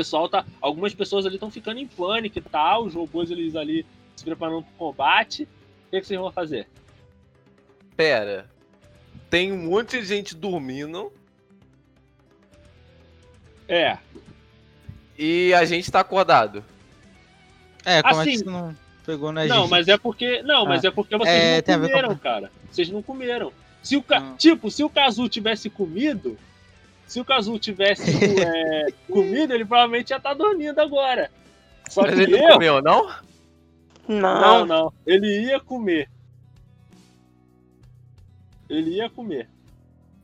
O pessoal tá. Algumas pessoas ali estão ficando em pânico e tal. Os robôs eles ali se preparando pro combate. O que, que vocês vão fazer? Pera. Tem um monte de gente dormindo É. e a gente tá acordado. É, como é Assim, que isso não pegou na Não, gente? mas é porque. Não, mas é porque vocês É, não ver com comeram, cara. Vocês não comeram. Se o ca... Tipo, se o Kazu tivesse comido. Se o Kazu tivesse é, comido, ele provavelmente ia estar dormindo agora. Só Mas que ele não eu. comeu, não? Não, Não. não. Ele ia comer. Ele ia comer.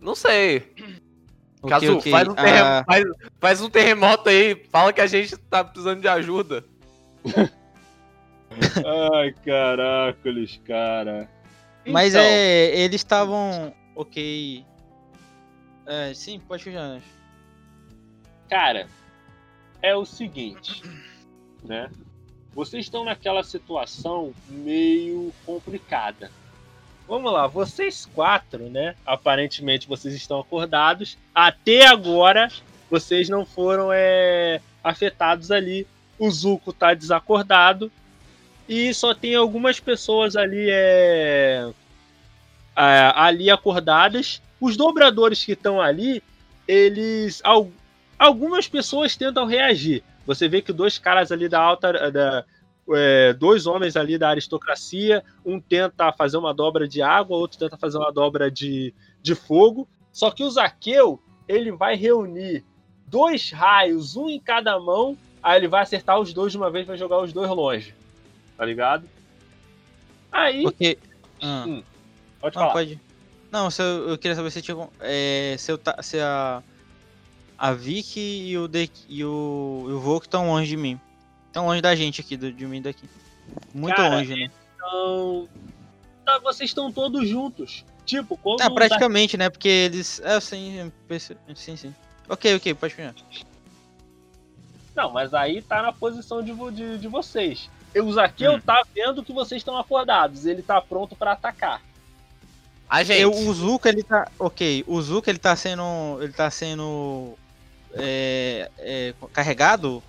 Não sei. Ok, Caso, ok. Faz, um Ah, faz, faz um terremoto aí, fala que a gente tá precisando de ajuda. Ai, caracoles, cara. mas Então, é. Eles estavam. Ok. É, sim, pode né? Cara, é o seguinte, né? Vocês estão naquela situação meio complicada. Vamos lá, vocês quatro, né? Aparentemente vocês estão acordados. Até agora, vocês não foram é, afetados ali. O Zuko tá desacordado. E só tem algumas pessoas ali é, é, ali acordadas. Os dobradores que estão ali, eles. al- algumas pessoas tentam reagir. Você vê que dois caras ali da alta. Da, é, dois homens ali da aristocracia, um tenta fazer uma dobra de água, outro tenta fazer uma dobra de, de fogo. Só que o Zaqueu, ele vai reunir dois raios, um em cada mão, aí ele vai acertar os dois de uma vez, vai jogar os dois longe. Tá ligado? Aí, Porque. Ah, pode não, falar. pode. Não, se eu, eu queria saber se tinha. É, se, eu, se a. A Vicky e o, de, e o, e o Volk estão longe de mim. Estão longe da gente aqui, do, de mim daqui. Muito Cara, longe, né? Então, tá, vocês estão todos juntos. Tipo, quando Ah, o praticamente, né? Porque eles. É, sim, sim, sim. Ok, ok, pode fechar. Não, mas aí tá na posição de, de, de vocês. O Zaqueu Hum. tá vendo que vocês estão acordados. Ele tá pronto pra atacar. A gente. Eu, o Zuka, ele tá. Ok, o Zuka, ele tá sendo. Ele tá sendo. É, é, carregado.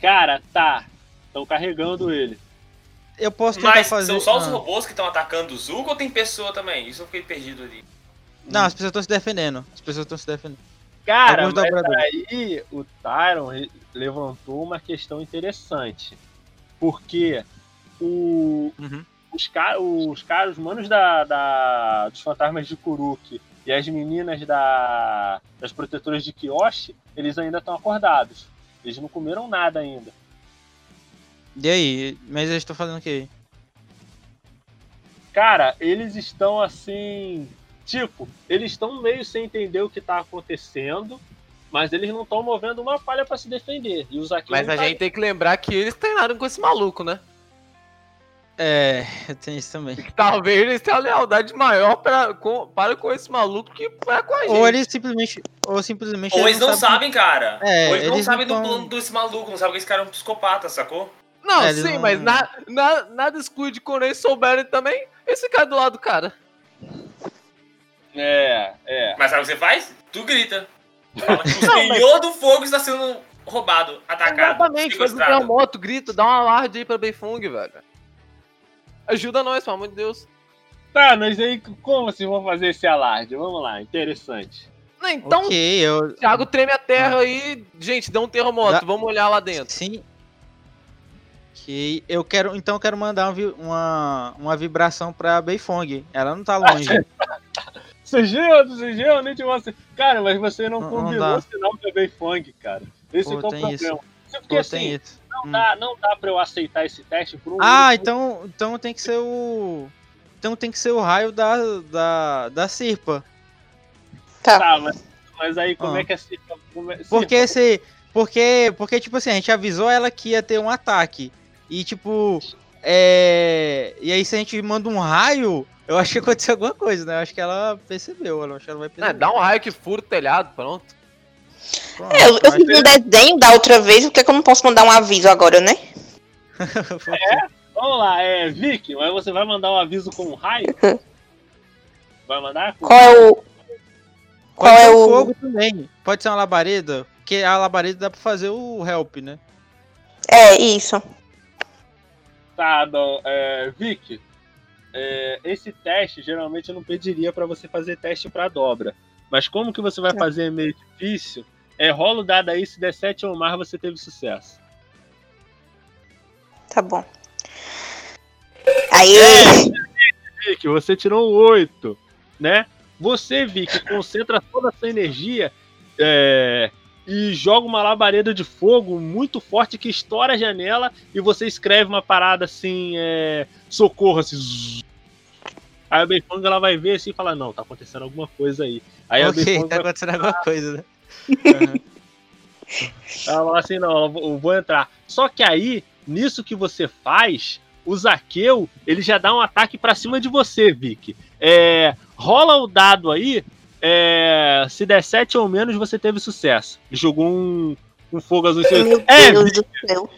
Cara, tá. Estão carregando ele. Eu posso tentar Mas fazer. são só os ah. robôs que estão atacando o Zuko ou tem pessoa também? Isso eu fiquei perdido ali. Não, as pessoas estão se defendendo. As pessoas estão se defendendo. Cara, mas aí o Tyron levantou uma questão interessante. Porque o, Uhum. Os, ca- os caras, os manos da, da- dos fantasmas de Kuruki e as meninas da, das protetoras de Kyoshi, eles ainda estão acordados. Eles não comeram nada ainda. E aí? Mas eles estão fazendo o quê? Cara, eles estão assim. Tipo, eles estão meio sem entender o que tá acontecendo, mas eles não estão movendo uma palha pra se defender. E os aqui Mas a gente tem que lembrar que eles treinaram com esse maluco, né? É, tem isso também. Que talvez eles tenham lealdade maior pra, com, para com esse maluco que para com a gente. Ou eles simplesmente. Ou simplesmente. Ou eles não sabem, cara. É, Ou eles não eles sabem não do plano desse maluco, não sabem que esse cara é um psicopata, sacou? Não, É, sim, não- mas na, na- nada exclui de quando eles souberem também, esse cara do lado do cara. É, é. Mas sabe o que você faz? Tu grita. Fala que o senhor do fogo está sendo roubado, atacado, Exatamente, faz um sequestrado. terremoto, grita, dá um alarde aí pra Beifung, velho. Ajuda nós, pelo amor de Deus. Tá, mas aí como vocês vão fazer esse alarde? Vamos lá, interessante. Não, então, Ok, eu. Thiago treme a terra aí. Gente, deu um terremoto, Dá- vamos olhar lá dentro. Sim. Ok, eu quero. Então eu quero mandar uma, uma, uma vibração pra Beifong. Ela não tá longe. Sugeu, sugeu, nem de você. Cara, mas você não, Não- não combinou dá. o sinal que é funk, cara. Esse Pô, que é o tem problema. isso. Porque Pô, assim, tem isso. Não, Hum. dá, não dá pra eu aceitar esse teste por um Ah, único- então, então tem que ser o. Então tem que ser o raio da, da, da Sirpa. Tá. Tá, mas, mas aí como Ah. é que é assim? como é- Porque Sim, se. Porque, porque, tipo assim, a gente avisou ela que ia ter um ataque. E, tipo. É. E aí, se a gente manda um raio, eu acho que aconteceu alguma coisa, né? Eu acho que ela percebeu. Eu acho que ela vai Ah, perceber. dá um raio que fura o telhado, pronto. Pronto, É, eu, eu fiz um desenho da outra vez, por que que eu não posso mandar um aviso agora, né? que- Vamos lá, é Vicky, mas você vai mandar um aviso com um raio? Vai mandar? Com Qual é o. Pode Qual ser é o. fogo também. Pode ser uma labareda. Porque a labareda dá pra fazer o help, né? É, isso. Tá, não. É, Vic, é, esse teste geralmente eu não pediria pra você fazer teste pra dobra. Mas como que você vai É. fazer é meio difícil, é, rola o dado aí, se der 7 ou mais, você teve sucesso. Tá bom. Aí. Vic, você tirou um 8, né? Você, Vic, concentra toda a sua energia é, e joga uma labareda de fogo muito forte que estoura a janela e você escreve uma parada assim, é, socorro, assim. zzz. Aí a Beifong ela vai ver assim e fala, não, tá acontecendo alguma coisa aí. Aí a ok, Beifong tá vai acontecendo alguma coisa, né? Ela fala assim, não, eu vou- entrar. Só que aí, nisso que você faz, o Zaqueu, ele já dá um ataque pra cima de você, Vic. É, rola o dado aí, é, se der 7 ou menos, você teve sucesso. Jogou um, um fogo azul. Meu É, Deus do céu.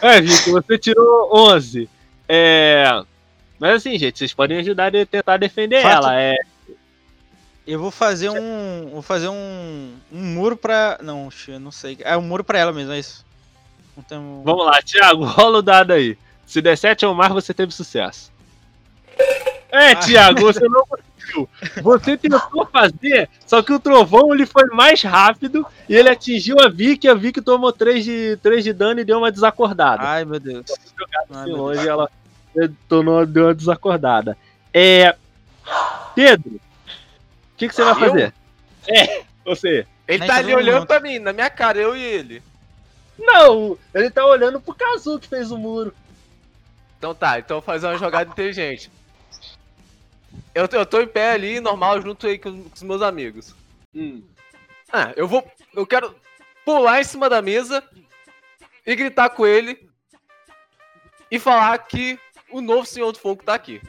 é, Vic, você tirou 11. É... Mas assim, gente, vocês podem ajudar a tentar defender Fato- ela. É, Eu vou fazer um. Vou fazer um. Um muro pra. Não, não sei. É um muro pra ela mesmo, é isso. Vamos lá, Thiago, rola o dado aí. Se der 7 ou mais, você teve sucesso. É, Thiago, você não conseguiu. Você tentou fazer, só que o trovão ele foi mais rápido e ele atingiu a Vicky. A Vicky tomou 3 de, 3 de dano e deu uma desacordada. Ai, meu Deus. Ai, meu longe, Deus. ela deu uma desacordada. É. Pedro, que, que você vai Eu? fazer? É, você. Ele Nem tá ali olhando mundo. pra mim, na minha cara, eu e ele. Não, ele tá olhando pro Kazu que fez o muro. Então tá, então eu vou fazer uma jogada inteligente. Eu, eu tô em pé ali, normal, junto aí com, com os meus amigos. Hum. Ah, eu vou. Eu quero pular em cima da mesa e gritar com ele e falar que o novo Senhor do Fogo tá aqui.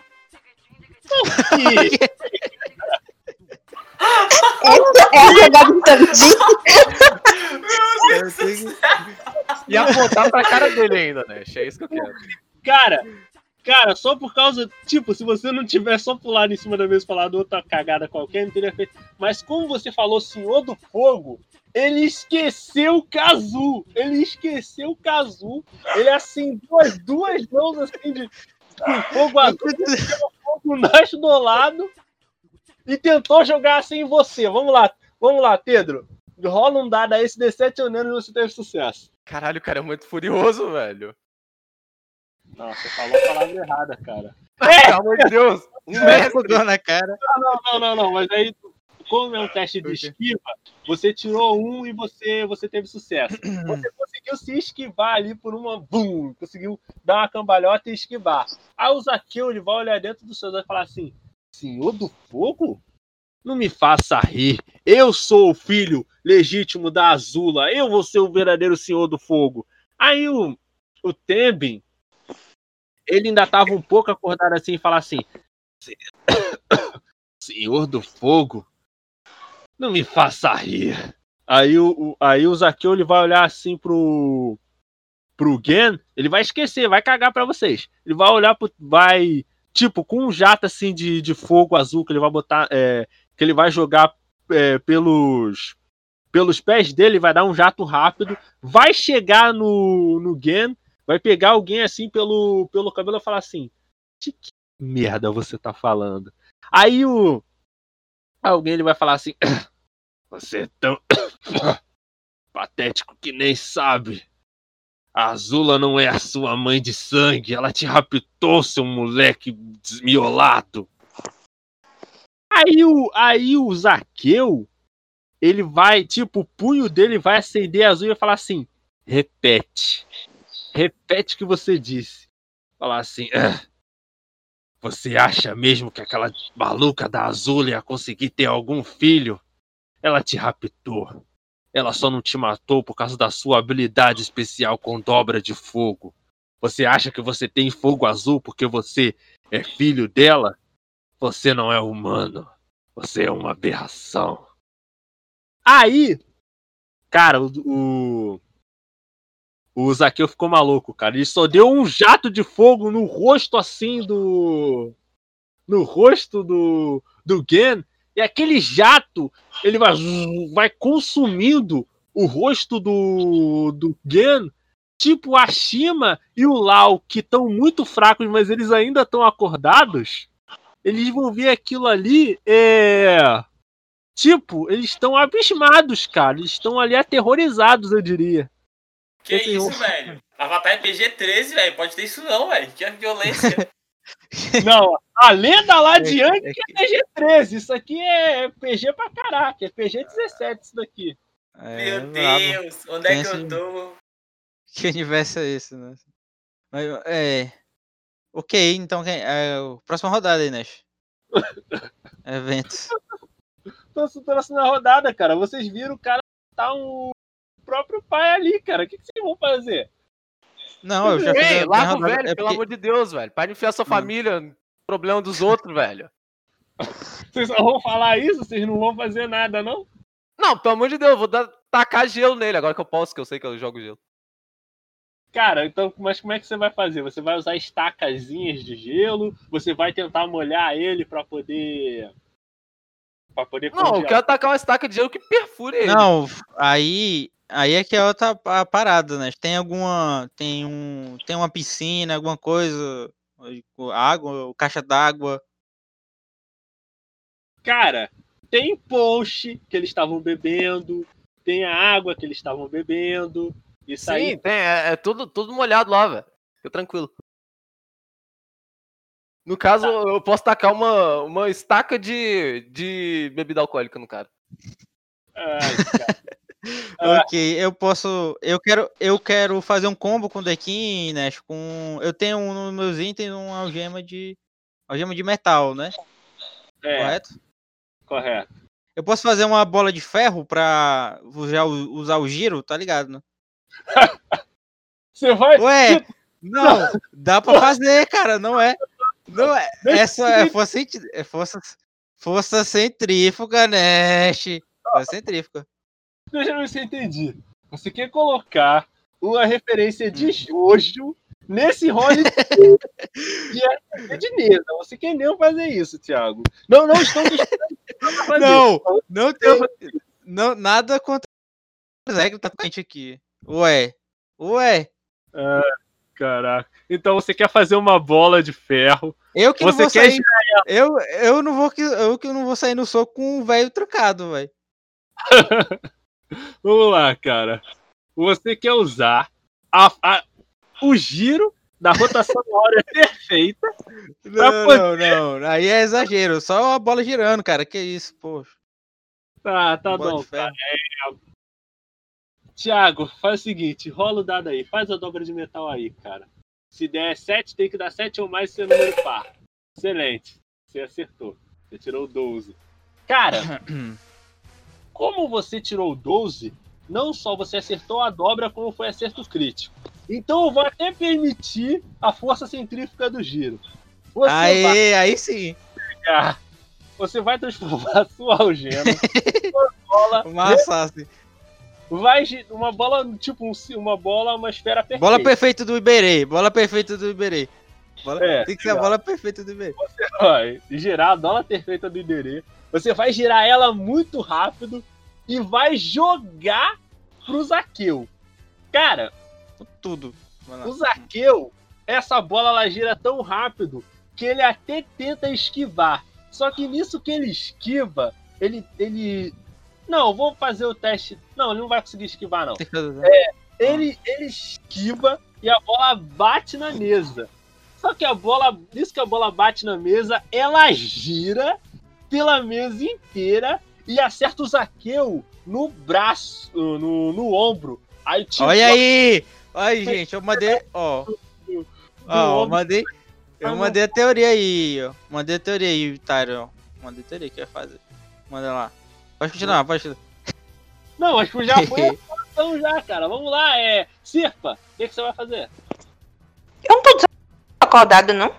Essa é a jogada que- E apontar pra cara dele ainda, né? É isso que eu quero. Cara, cara, só por causa. Tipo, se você não tivesse só pulado em cima da mesa e falado outra cagada qualquer, não teria feito. Mas como você falou Senhor do Fogo, ele esqueceu o Kazu. Ele esqueceu o Kazu. Ele acendeu as duas mãos assim de. Com fogo azul, o fogo nasce do lado e tentou jogar assim em você. Vamos lá, vamos lá, Pedro. Rola um dado aí, se der 7 ou menos, você teve sucesso. Caralho, o cara é muito furioso, velho. Não, você falou a palavra errada, cara. Pelo amor de Deus. Um mestre. Fogão na cara. Não, não, não, não, mas aí, como é um teste de esquiva, você tirou um e você, você teve sucesso. Você conseguiu se esquivar ali por uma. Bum! Conseguiu dar uma cambalhota e esquivar. Aí o Zaqueu ele vai olhar dentro do seu olhos e falar assim: Senhor do fogo? Não me faça rir. Eu sou o filho legítimo da Azula. Eu vou ser o verdadeiro senhor do fogo. Aí o, o Tembin, ele ainda tava um pouco acordado assim e falar assim: Senhor do fogo? Não me faça rir. Aí o, aí o Zaqueu ele vai olhar assim pro. pro Gen, ele vai esquecer, vai cagar pra vocês. Ele vai olhar pro. Vai. Tipo, com um jato assim de, de fogo azul que ele vai botar. é, que ele vai jogar é, pelos. Pelos pés dele, vai dar um jato rápido. Vai chegar no, no Gen, vai pegar alguém assim pelo, pelo cabelo e falar assim: De que merda você tá falando? Aí o. Alguém ele vai falar assim: Você é tão patético que nem sabe. A Azula não é a sua mãe de sangue. Ela te raptou, seu moleque desmiolado. Aí o, aí o Zaqueu, ele vai, tipo, o punho dele vai acender azul e falar assim: repete. Repete o que você disse. Falar assim: "Ah, Você acha mesmo que aquela maluca da Azul ia conseguir ter algum filho? Ela te raptou. Ela só não te matou por causa da sua habilidade especial com dobra de fogo. Você acha que você tem fogo azul porque você é filho dela? Você não é humano. Você é uma aberração. Aí, cara, o, o, o Zaqueu ficou maluco, cara. Ele só deu um jato de fogo no rosto assim do. No rosto do. Do Gen. E aquele jato, ele vai, vai consumindo o, rosto do, do Gen, tipo a Shima e o Lau, que estão muito fracos, mas eles ainda estão acordados, eles vão ver aquilo ali, é. Tipo, eles estão abismados, cara. Eles estão ali aterrorizados, eu diria. Que Esse isso, velho? Avatar é PG-13, velho. Pode ter isso não, velho. Que violência. Não, a lenda lá adiante É que- é PG-13. Isso aqui é PG pra caraca. É PG-17 isso daqui. é, Meu brabo. Deus, onde é que eu tô? Que universo é esse, né? Mas, é. Ok, então quem. É, próxima rodada aí, Nash. Eventos. Tô na rodada, cara. Vocês viram o cara tá um o próprio pai ali, cara. O que, que vocês vão fazer? Não, eu já fiz. Ei, larga o velho, é pelo porque- amor de Deus, velho. Para de enfiar sua família no problema dos outros, velho. Vocês só vão falar isso? Vocês não vão fazer nada, não? Não, pelo amor de Deus, eu vou dar, tacar gelo nele agora que eu posso, que eu sei que eu jogo gelo. Cara, então, mas como é que você vai fazer? Você vai usar estacazinhas de gelo? Você vai tentar molhar ele pra poder. pra poder Não, eu congelar? quero tacar uma estaca de gelo que perfure ele. Não, aí. Aí é que é outra pa- parada, né? Tem alguma. Tem um. Tem uma piscina, alguma coisa. Água, caixa d'água. Cara, tem post que eles estavam bebendo, tem a água que eles estavam bebendo. Isso Sim, aí. tem, é, é tudo, tudo molhado lá, velho. Fica tranquilo. No caso, eu posso tacar uma, uma estaca de, de bebida alcoólica no cara. Ai, cara. Ah. Ok, eu posso. Eu quero, eu quero fazer um combo com o Dekin, né? Com. Eu tenho um, nos meus itens uma algema de. Algema de metal, né? É, Correto? correto. Eu posso fazer uma bola de ferro pra usar o, usar o giro, tá ligado, né? Você vai. Ué, não, dá pra fazer, cara, não é. Não é. Essa é força, centi- é força, força centrífuga, Nash. Força centrífuga. Eu ver se eu entendi. Você quer colocar uma referência de Jojo nesse role de Neza. Você quer nem fazer isso, Thiago. Não, não estou fazer. Não, não tem. Não, nada contra as regras tá quente aqui. Ué, ué. Caraca. Então você quer fazer uma bola de ferro. Eu que Você não vou quer sair. Eu, eu não vou que eu que não vou sair no soco com um velho trucado, velho. Vamos lá, cara. Você quer usar a- a- o giro da rotação da hora perfeita. Não, poder- não, não. Aí é exagero. Só a bola girando, cara. Que isso, poxa. Tá, tá bom, cara. Thiago, faz o seguinte, rola o dado aí, faz a dobra de metal aí, cara. Se der 7, tem que dar 7 ou mais se é número par. Excelente. Você acertou. Você tirou 12. Cara, como você tirou 12, não só você acertou a dobra, como foi acerto crítico. Então eu vou até permitir a força centrífuga do giro. Você vai Aí, sim. pegar, você vai transformar a sua algema, sua bola, Uma assassin. vai uma bola, tipo um uma bola, uma esfera perfeita. Bola perfeita do Iberê. Bola perfeita do Iberê. Bola... É, Tem que ser a legal. bola perfeita do Iberê. vai girar a bola perfeita do Iberê. Você vai girar ela muito rápido e vai jogar pro Zaqueu. Cara, Tudo. O Zaqueu, essa bola ela gira tão rápido que ele até tenta esquivar. Só que nisso que ele esquiva, ele. ele... Não, vou fazer o teste. Não, ele não vai conseguir esquivar, não. Fazer- Ele, ele esquiva e a bola bate na mesa. Só que a bola, isso que a bola bate na mesa, ela gira pela mesa inteira e acerta o Zaqueu no braço, no, no ombro. Aí, tipo, Olha aí! Olha aí, gente. Eu mandei. Ó. Ó, eu mandei. Eu mandei a teoria aí, ó. Mandei a teoria aí, Tyron. Mandei a teoria que ia fazer. Manda lá. Pode continuar, pode continuar. Não, mas já foi a situação já, cara. Vamos lá, é. Sirpa, o que, que você vai fazer? Eu não tô desacordado, não?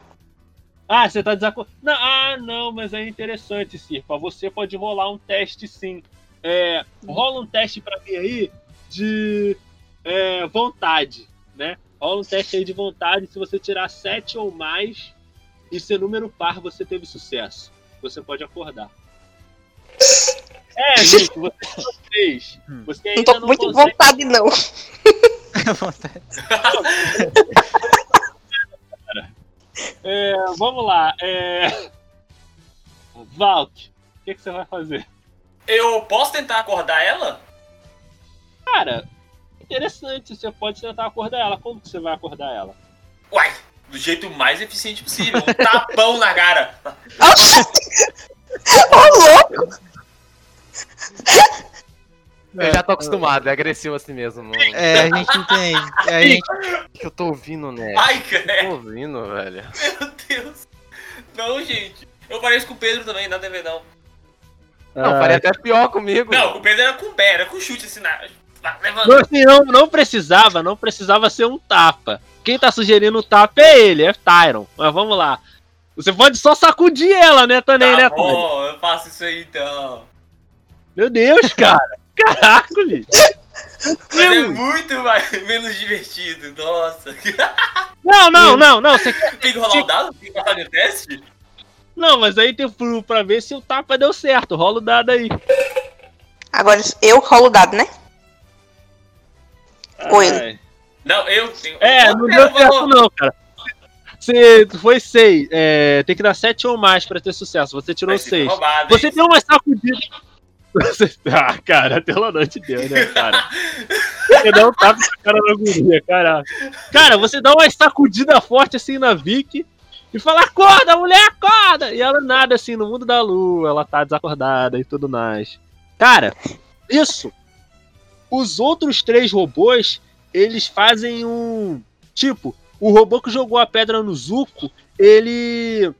Ah, você tá desacordado. Ah, não, mas é interessante, Sirpa. Você pode rolar um teste sim. É, rola um teste pra mim aí de é, vontade, né? Rola um teste aí de vontade. Se você tirar 7 ou mais e ser número par, você teve sucesso. Você pode acordar. É, gente, você 3. vez, Hum. você Não ainda tô não muito consegue... vontade, não. É, vamos lá. É... Valk, o que, que você vai fazer? Eu posso tentar acordar ela? Cara, interessante. Você pode tentar acordar ela. Como que você vai acordar ela? Uai, do jeito mais eficiente possível. Um tapão na cara. Ô, louco! Eu já tô acostumado, é agressivo assim mesmo. Não... O É, a gente entende. É, a gente... que eu tô ouvindo, né? Ai, Tô credo. ouvindo, velho. Meu Deus. Não, gente. Eu pareço com o Pedro também, nada a ver, não. Não, faria até pior comigo. Não, o Pedro era com o pé, era com chute assim na. Não, assim, não, não precisava, não precisava ser um tapa. Quem tá sugerindo o tapa é ele, é Tyron. Mas vamos lá. Você pode só sacudir ela, né, também, né, Tá Tony? bom, eu faço isso aí então. Meu Deus, cara. Caracoles. Mas é muito mais, menos divertido, nossa. Não, não, não, não. Você quer... Tem que rolar o dado? Tem que passar de teste? Não, mas aí tem pro- pra ver se o tapa deu certo. Rola o dado aí. Agora eu rolo o dado, né? Oi. Ai. Não, eu tenho. É, não deu certo não, cara. Você foi 6. É, tem que dar 7 ou mais pra ter sucesso. Você tirou Vai ser 6. roubado, Você hein? deu uma sacudida. Ah, cara, pelo amor de Deus, né, cara? Você dá um tapa na cara da guria, cara. Cara, você dá uma sacudida forte assim na Vicky e fala: acorda, mulher, acorda! E ela nada assim no mundo da lua, ela tá desacordada e tudo mais. Cara, isso. Os outros três robôs, eles fazem um. Tipo, o robô que jogou a pedra no Zuko, ele.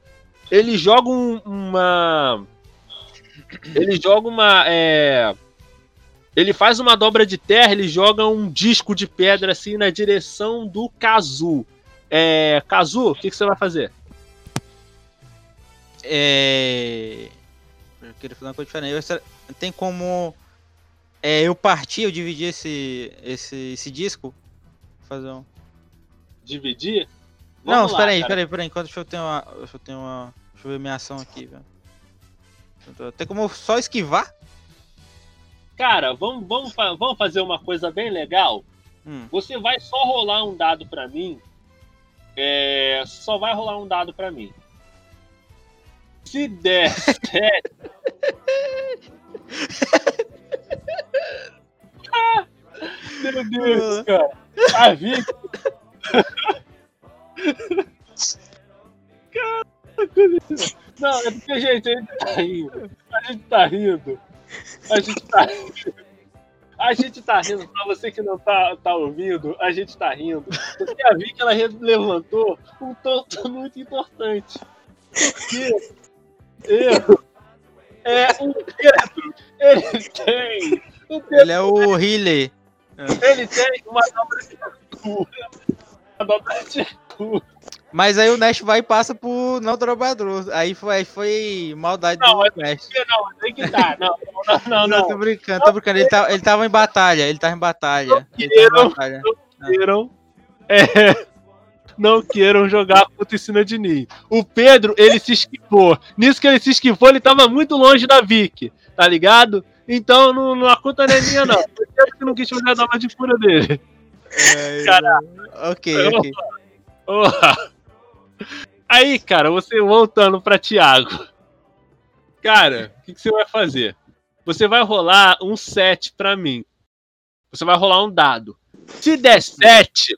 Ele joga um- uma. Ele joga uma. é, ele faz uma dobra de terra, ele joga um disco de pedra assim na direção do Kazu. É. Kazu, o que, que você vai fazer? É... Eu queria falar uma coisa diferente. Eu- Tem como é, eu partir, eu dividir esse, esse, esse disco? Fazer um... Dividir? Não, Vamos lá, espera aí, espera aí, espera aí. Enquanto eu tenho uma. Deixa eu ter uma. Deixa eu ver minha ação aqui, velho. Tem como só esquivar? Cara, vamos, vamos, vamos fazer uma coisa bem legal. Hum. Você vai só rolar um dado pra mim. É, só vai rolar um dado pra mim. Se der. Ah, Meu Deus, cara. A Vicky. Caraca, Não, é porque, gente, a gente tá rindo. A gente tá rindo. A gente tá rindo. A gente tá rindo, pra você que não tá, tá ouvindo, a gente tá rindo. Porque a Vicky ela levantou um ponto muito importante. Porque eu é o Pedro, ele tem. Ele é o healer. ele tem uma dobra de cura. Uma dobra de cura. Mas aí o Nash vai e passa por não trabalhador. Aí foi, foi maldade Não, do Nash. Não, tem que dar. Não, não, não, Não, não. tô brincando, tô brincando. Ele, tá, ele tava em batalha, ele tava em batalha. Tava queiram. em batalha. queiram é, não queiram jogar contra ensina de ninho. O Pedro, ele se esquivou. Nisso que ele se esquivou, ele tava muito longe da Vicky, tá ligado? Então não, não a conta não é minha, não. O Pedro que não quis fazer a dobra de cura dele. É, Caraca. Ok, ok. Porra. Aí, cara, você voltando pra Thiago. Cara, o que, que você vai fazer? Você vai rolar um 7 pra mim. Você vai rolar um dado. Se der 7,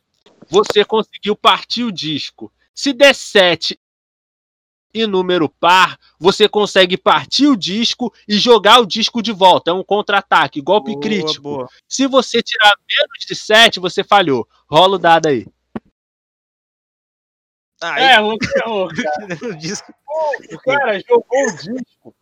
você conseguiu partir o disco. Se der 7 e número par, você consegue partir o disco e jogar o disco de volta. É um contra-ataque, golpe Boa, crítico. boa. Se você tirar menos de 7, você falhou. Rola o dado aí. Aí, É, você errou, o disco. O cara jogou o disco.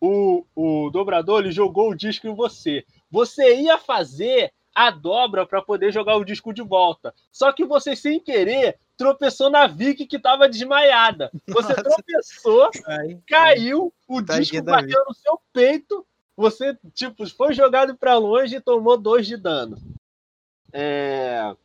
O, o dobrador ele jogou o disco em você. Você ia fazer a dobra para poder jogar o disco de volta. Só que você, sem querer, tropeçou na Vicky que tava desmaiada. Você Nossa. tropeçou, Aí, caiu, o Tadinha disco bateu no seu peito. Você, tipo, foi jogado para longe e tomou dois de dano. É...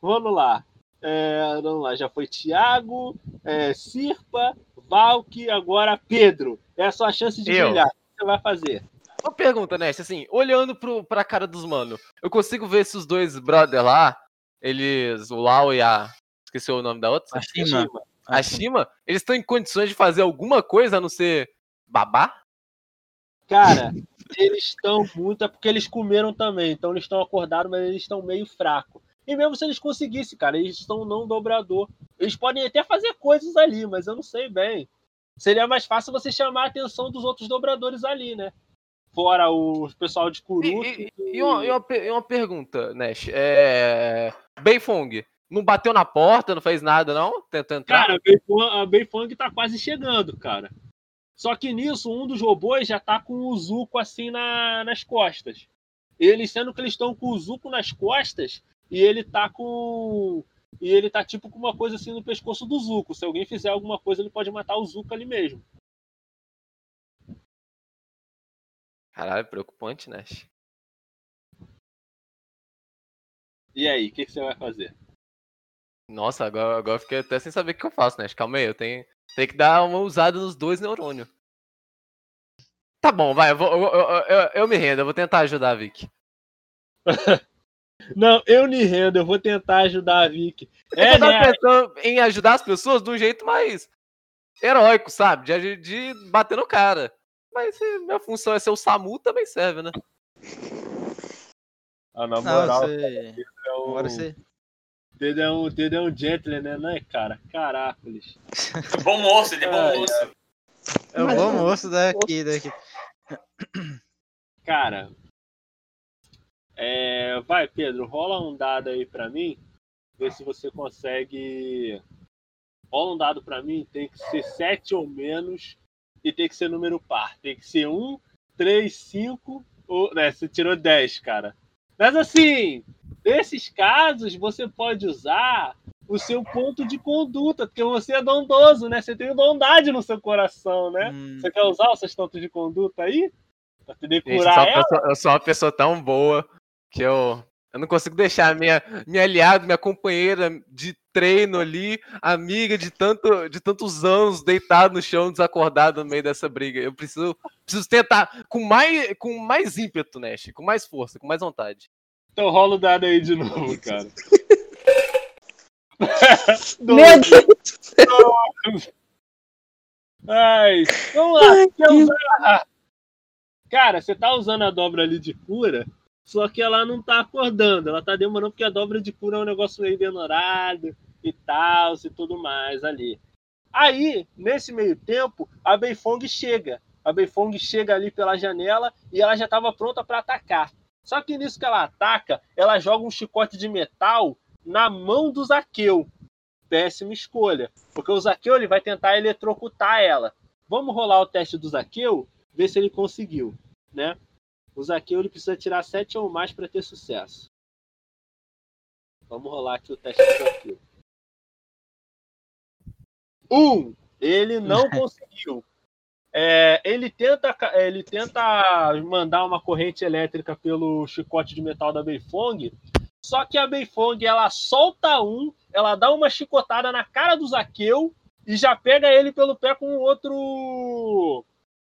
Vamos lá. É, vamos lá, já foi Thiago, é, Sirpa, Valk, agora Pedro. É a sua chance de Eu. brilhar. O que você vai fazer? uma pergunta, Nest, assim, olhando pro, pra cara dos mano, eu consigo ver se os dois brother lá, eles, o Lau e a. Esqueci o nome da outra? A Shima. A Shima, eles estão em condições de fazer alguma coisa a não ser babá? Cara, eles estão muito. É porque eles comeram também. Então eles estão acordados, mas eles estão meio fracos. E mesmo se eles conseguissem, cara, eles estão não dobrador. Eles podem até fazer coisas ali, mas eu não sei bem. Seria mais fácil você chamar a atenção dos outros dobradores ali, né? Fora o pessoal de Kuruto. E, e- e uma, uma e uma pergunta, Nash. É... Beifong, não bateu na porta, não fez nada, não? Tentou entrar? Cara, a Beifong tá quase chegando, cara. Só que nisso, um dos robôs já tá com o Zuko assim na, nas costas. Eles, sendo que eles estão com o Zuko nas costas, e ele tá com. E ele tá tipo com uma coisa assim no pescoço do Zuko. Se alguém fizer alguma coisa, ele pode matar o Zuko ali mesmo. Caralho, preocupante, Nash. E aí, o que, que você vai fazer? Nossa, agora, agora eu fiquei até sem saber o que eu faço, Nash. Calma aí, eu tenho, tenho que dar uma usada nos dois neurônios. Tá bom, vai, eu, vou, eu, eu- eu- eu me rendo, eu vou tentar ajudar a Vicky. Não, eu me rendo, eu vou tentar ajudar a Vicky. É, É, eu tava né? pensando em ajudar as pessoas de um jeito mais heróico, sabe? De, de bater no cara. Mas se minha função é ser o Samu, também serve, né? Ah, na Não, moral, você. é um, Agora você. Dedo é um, Dedo é um gentleman, né? Não é, cara? Caracoles. Bom moço, ele é bom moço. É o bom moço daqui, daqui. Cara, é, vai, Pedro, rola um dado aí pra mim. Ver se você consegue. Rola um dado pra mim. Tem que ser 7 ou menos. E tem que ser número par. Tem que ser 1, 3, 5. Ou, né, você tirou 10, cara. Mas assim, nesses casos, você pode usar o seu ponto de conduta. Porque você é bondoso, né? Você tem bondade no seu coração, né? Hum, Você quer usar os seus pontos de conduta aí? Pra poder Gente, eu, curar sou pessoa, eu sou uma pessoa tão boa que eu, eu não consigo deixar minha, minha aliada, minha companheira de treino ali, amiga de, tanto, de tantos anos, deitada no chão, desacordada no meio dessa briga. Eu preciso, preciso tentar com mais, com mais ímpeto, Nash, com mais força, com mais vontade. Então rola o dado aí de novo, cara. Meu Deus. Ai, vamos lá. usar- Cara, você tá usando a dobra ali de cura, só que ela não tá acordando. Ela tá demorando porque a dobra de cura é um negócio meio demorado e tal, e tudo mais ali. Aí, nesse meio tempo, a Beifong chega. A Beifong chega ali pela janela e ela já estava pronta para atacar. Só que nisso que ela ataca, ela joga um chicote de metal na mão do Zaqueu. Péssima escolha. Porque o Zaqueu ele vai tentar eletrocutar ela. Vamos rolar o teste do Zaqueu, ver se ele conseguiu, né? O Zaqueu ele precisa tirar 7 ou mais para ter sucesso. Vamos rolar aqui o teste do Zaqueu. Um, ele não conseguiu. É, ele, tenta, ele tenta mandar uma corrente elétrica pelo chicote de metal da Beifong, só que a Beifong ela solta um, ela dá uma chicotada na cara do Zaqueu e já pega ele pelo pé com outro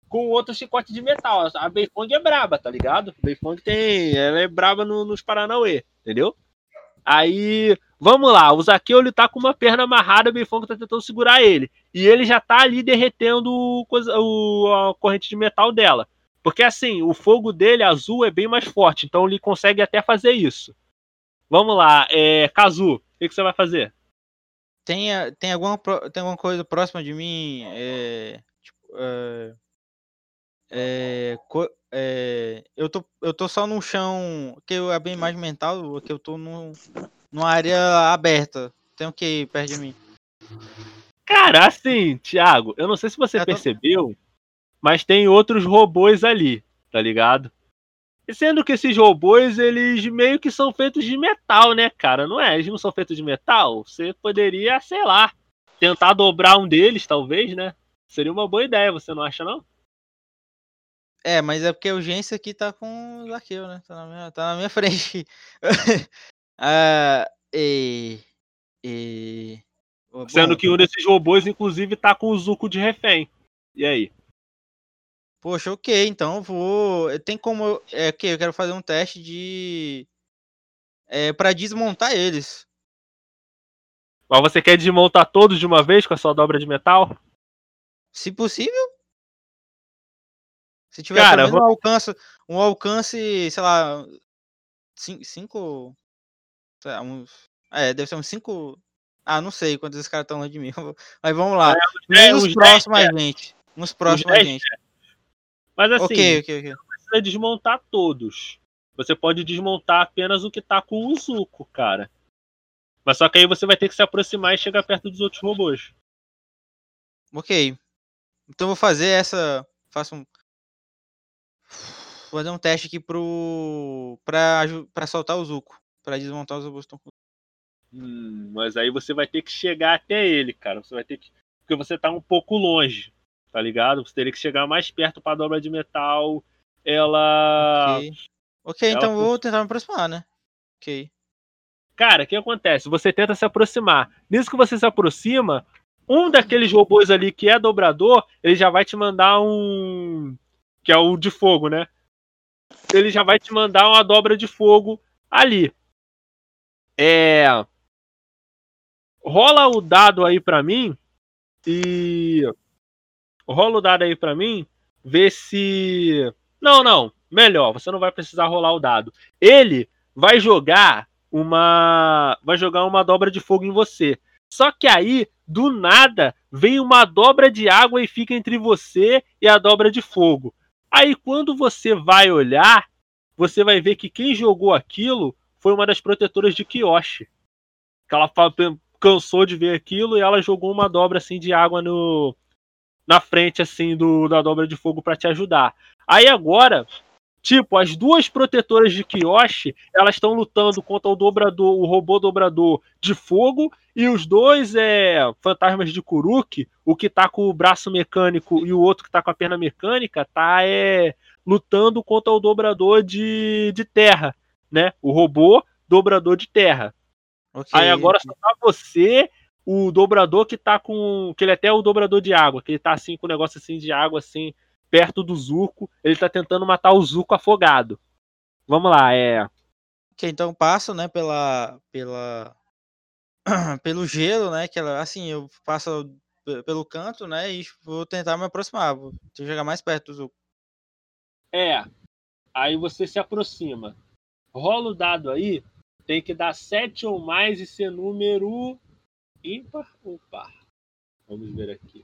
com outro chicote de metal. A Beifong é braba, tá ligado? A Beifong tem, ela é braba no- nos Paranauê, entendeu? Aí, vamos lá, o Zaqueu ele tá com uma perna amarrada, o Beifong tá tentando segurar ele. E ele já tá ali derretendo o o- a corrente de metal dela. Porque assim, o fogo dele azul é bem mais forte, então ele consegue até fazer isso. Vamos lá, é, Kazu, o que, que você vai fazer? Tem, a- tem, alguma, tem alguma coisa próxima de mim? É, tipo, é, é, co- é, eu, tô, eu tô só no chão, que eu abri a imagem mental, que eu tô num, numa área aberta. Tem o que perto de mim? Cara, assim, Thiago, eu não sei se você tô- percebeu, mas tem outros robôs ali, tá ligado? E sendo que esses robôs, eles meio que são feitos de metal, né, cara? Não é? Eles não são feitos de metal? Você poderia, sei lá, tentar dobrar um deles, talvez, né? Seria uma boa ideia, você não acha, não? É, mas é porque a urgência aqui tá com o Zaqueu, né? Tá na minha, tá na minha frente. ah, e, e... Bom, Sendo que um desses robôs, inclusive, tá com o Zuko de refém. E aí? Poxa, ok, então eu vou. Tem como. É que eu quero fazer um teste de. É, pra desmontar eles. Mas você quer desmontar todos de uma vez com a sua dobra de metal? Se possível. Se tiver Cara, um alcance, um alcance, sei lá, cin- cinco, sei lá, uns, é, deve ser uns cinco, ah, não sei quantos esses caras estão longe de mim, mas vamos lá, uns uns próximos a gente, uns próximos a gente, Mas assim, ok, ok, ok, precisa desmontar todos. Você pode desmontar apenas o que tá com o Zuko, cara. Mas só que aí você vai ter que se aproximar e chegar perto dos outros robôs. ok, então eu vou fazer essa, faço um, fazer um teste aqui pro, pra, pra soltar o Zuko, pra desmontar os robôs estão Hum, mas aí você vai ter que chegar até ele, cara. Você vai ter que. Porque você tá um pouco longe, tá ligado? Você teria que chegar mais perto pra dobra de metal. Ela. ok, ok, ela então vou tentar me aproximar, né, ok. Cara, o que acontece? Você tenta se aproximar. Nisso que você se aproxima, um daqueles robôs ali que é dobrador, ele já vai te mandar um. Que é o de fogo, né? Ele já vai te mandar uma dobra de fogo ali. É. Rola o dado aí pra mim. E. Rola o dado aí pra mim. Vê se. Não, não. Melhor, você não vai precisar rolar o dado. Ele vai jogar uma vai jogar uma dobra de fogo em você. Só que aí, do nada, vem uma dobra de água e fica entre você e a dobra de fogo. Aí quando você vai olhar, você vai ver que quem jogou aquilo foi uma das protetoras de Kiyoshi. Que ela cansou de ver aquilo e ela jogou uma dobra assim de água no na frente assim do da dobra de fogo para te ajudar. Aí agora, tipo, as duas protetoras de Kiyoshi, elas estão lutando contra o dobrador, o robô dobrador de fogo e os dois é fantasmas de Kuruk, o que tá com o braço mecânico e o outro que tá com a perna mecânica, tá é lutando contra o dobrador de, de terra, né? O robô dobrador de terra. Ok. Aí agora só tá você, o dobrador que tá com. Que ele até é o dobrador de água, que ele tá assim com um negócio assim de água, assim, perto do Zuko. Ele tá tentando matar o Zuko afogado. Vamos lá, é. Ok, então eu passo, né, pela, pela, pelo gelo, né, que ela, assim, eu passo pe- pelo canto, né, e vou tentar me aproximar, vou chegar mais perto do Zuko. É. Aí você se aproxima. Rola o dado aí. Tem que dar 7 ou mais e ser número ímpar ou par? Vamos ver aqui.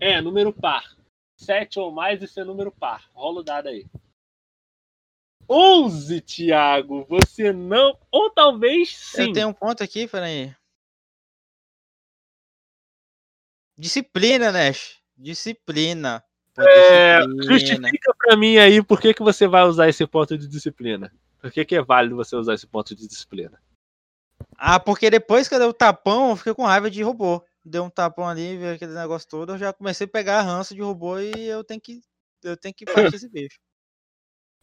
É, número par. 7 ou mais e ser número par. Rola o dado aí. 11, Thiago. Você não. Ou talvez sim. Eu tenho um ponto aqui, peraí. Disciplina, Nash. Disciplina. É, disciplina. Justifica pra mim aí por que, que você vai usar esse ponto de disciplina. Por que, que é válido você usar esse ponto de disciplina? Ah, porque depois que eu dei o tapão, eu fiquei com raiva de robô. Deu um tapão ali, veio aquele negócio todo, eu já comecei a pegar ranço de robô e eu tenho que. Eu tenho que partir esse bicho.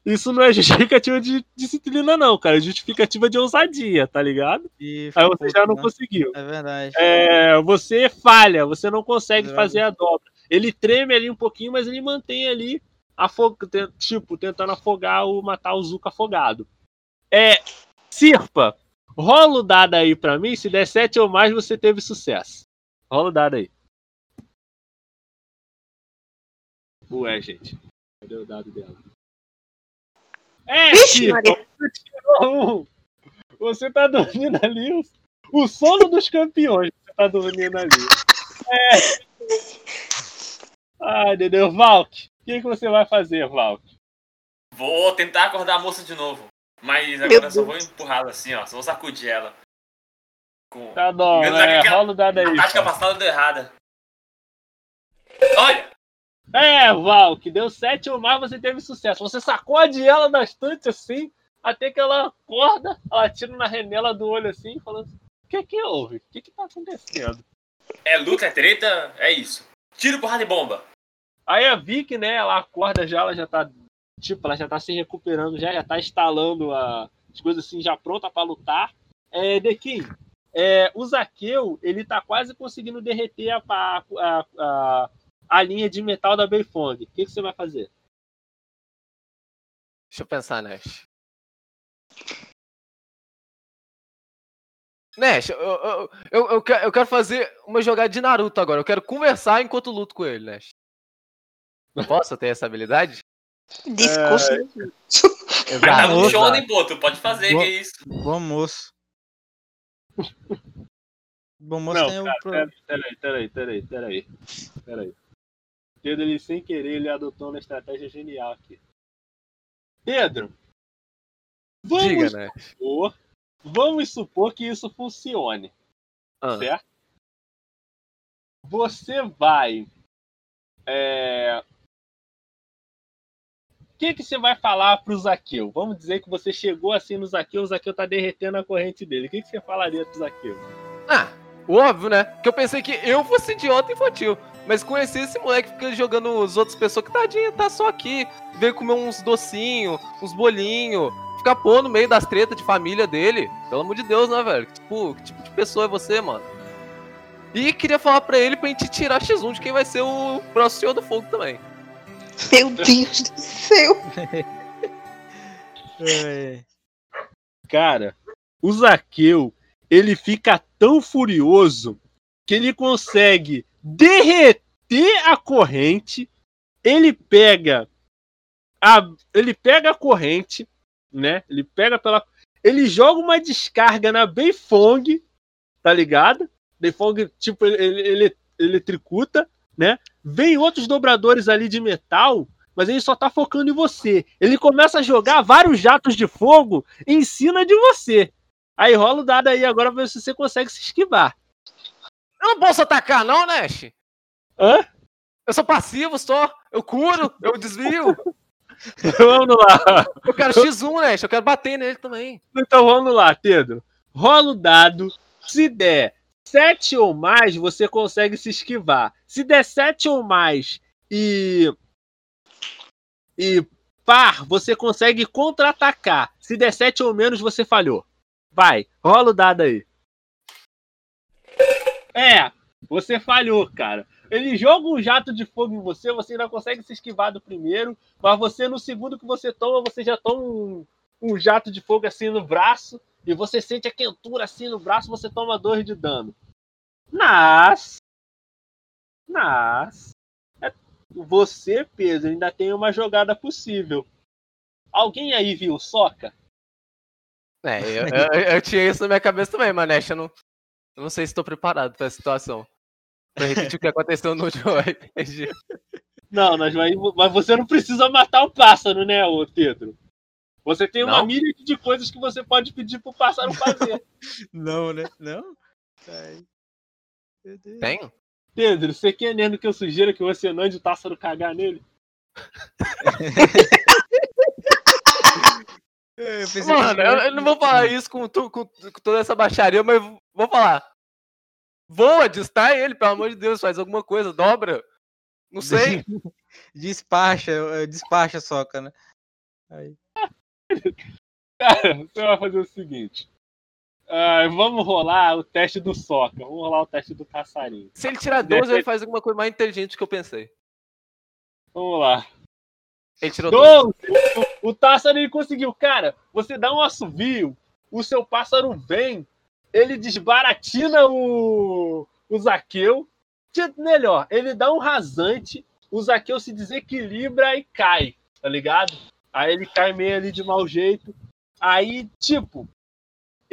Isso não é justificativa de disciplina, não, cara. É justificativa de ousadia, tá ligado? E Aí você puto, já não né? conseguiu. É verdade. É, você falha, você não consegue Droga. fazer a dobra. Ele treme ali um pouquinho, mas ele mantém ali, afog... tipo, tentando afogar ou matar o Zuko afogado. É, Sirpa, rola o dado aí pra mim. Se der 7 ou mais, você teve sucesso. Rola o dado aí. Ué, gente. Cadê o dado dela? É, Vixe, você tirou um. Você tá dormindo ali. O, o sono dos campeões. Você tá dormindo ali. É. Ai, entendeu? Valk, o que, que você vai fazer, Valk? Vou tentar acordar a moça de novo. Mas agora eu só vou empurrá-la assim, ó. Só vou sacudir ela. Com... Tá bom, Menos né? aquela- Rola o dado aí. A tática passada deu errada. Olha! É, Valk, deu 7 ou mais, você teve sucesso. Você sacode ela bastante assim, até que ela acorda, ela tira na renela do olho assim, falando: O que que houve? O que que tá acontecendo? É luta, é treta, é isso. Tiro, porrada e bomba. Aí a Vic, né, ela acorda já, ela já tá. Tipo, ela já tá se recuperando, já, já tá instalando a- as coisas assim, já pronta pra lutar. É, Dequim, é, o Zaqueu, ele tá quase conseguindo derreter a, a, a, a linha de metal da Beifong. O que, que você vai fazer? Deixa eu pensar, Nash. Nash, eu, eu, eu, eu, quero, eu quero fazer uma jogada de Naruto agora. Eu quero conversar enquanto luto com ele, Nash. Não posso ter essa habilidade? Discurso. Mas tá no Exato. Shonen, pô, tu pode fazer, Boa. que é isso. Bom moço. Bom moço Não, tem o. pro- peraí, peraí, peraí, peraí. Peraí. Pedro, ele sem querer, ele adotou uma estratégia genial aqui. Pedro, vamos Diga, Nash. supor, vamos supor que isso funcione, Ah, certo? Você vai. É... O que, que você vai falar pro Zaqueu? Vamos dizer que você chegou assim no Zaqueu, o Zaqueu tá derretendo a corrente dele. O que, que você falaria pro Zaqueu? Ah, óbvio, né? Que eu pensei que eu fosse idiota infantil. Mas conheci esse moleque que fica jogando os outras pessoas que tadinha, tá só aqui. Veio comer uns docinhos, uns bolinhos. Ficar pô no meio das tretas de família dele. Pelo amor de Deus, né, velho? Tipo, que tipo de pessoa é você, mano? E queria falar pra ele pra gente tirar X1 de quem vai ser o próximo Senhor do Fogo também. Meu Deus do céu. É. Cara, o Zaqueu, ele fica tão furioso que ele consegue derreter a corrente. Ele pega a, ele pega a corrente, né? Ele pega pela ele joga uma descarga na Beifong, tá ligado? Beifong, tipo, ele, ele, ele eletricuta, né? Vem outros dobradores ali de metal, mas ele só tá focando em você. Ele começa a jogar vários jatos de fogo em cima de você. Aí rola o dado aí agora pra ver se você consegue se esquivar. Eu não posso atacar, não, Nash. Hã? Eu sou passivo só. Eu curo, eu desvio. vamos lá. Eu quero X1, Nash. Eu quero bater nele também. Então vamos lá, Pedro. Rola o dado. Se der 7 ou mais, você consegue se esquivar. Se der 7 ou mais e. E par, você consegue contra-atacar. Se der 7 ou menos, você falhou. Vai, rola o dado aí. É, você falhou, cara. Ele joga um jato de fogo em você, você ainda consegue se esquivar do primeiro, mas você, no segundo que você toma, você já toma um, um jato de fogo assim no braço, e você sente a quentura assim no braço, você toma dois de dano. Mas. Mas. é- Você, Pedro, ainda tem uma jogada possível. Alguém aí viu Soca? É, eu, eu- eu tinha isso na minha cabeça também, mas Nash, eu não, eu não sei se estou preparado pra essa situação. Pra repetir o que aconteceu no último RPG. Não, vai, mas você não precisa matar o pássaro, né, ô Pedro? Você tem uma milha de coisas que você pode pedir pro pássaro fazer. Não, né? Não? Ai. Meu Deus. Tenho? Pedro, você querendo que eu sugira que você não ande o pássaro cagar nele? Eu pensei que Mano, você- eu, eu não vou falar isso com, tu- com- com toda essa baixaria, mas vou falar. Voa, distrai ele, pelo amor de Deus, faz alguma coisa, dobra. Não sei. Despacha, eh, despacha, soca, né? Aí. Cara, você vai fazer o seguinte. Ah, vamos rolar o teste do Soca. Vamos rolar o teste do passarinho. Se ele tirar 12, ele faz alguma coisa mais inteligente do que eu pensei. Vamos lá. Ele tirou 12. 12! O, o pássaro conseguiu. Cara, você dá um assovio, o seu pássaro vem, ele desbaratina o, o Zaqueu. Melhor, ele dá um rasante, o Zaqueu se desequilibra e cai, tá ligado? Aí ele cai meio ali de mau jeito. Aí, tipo,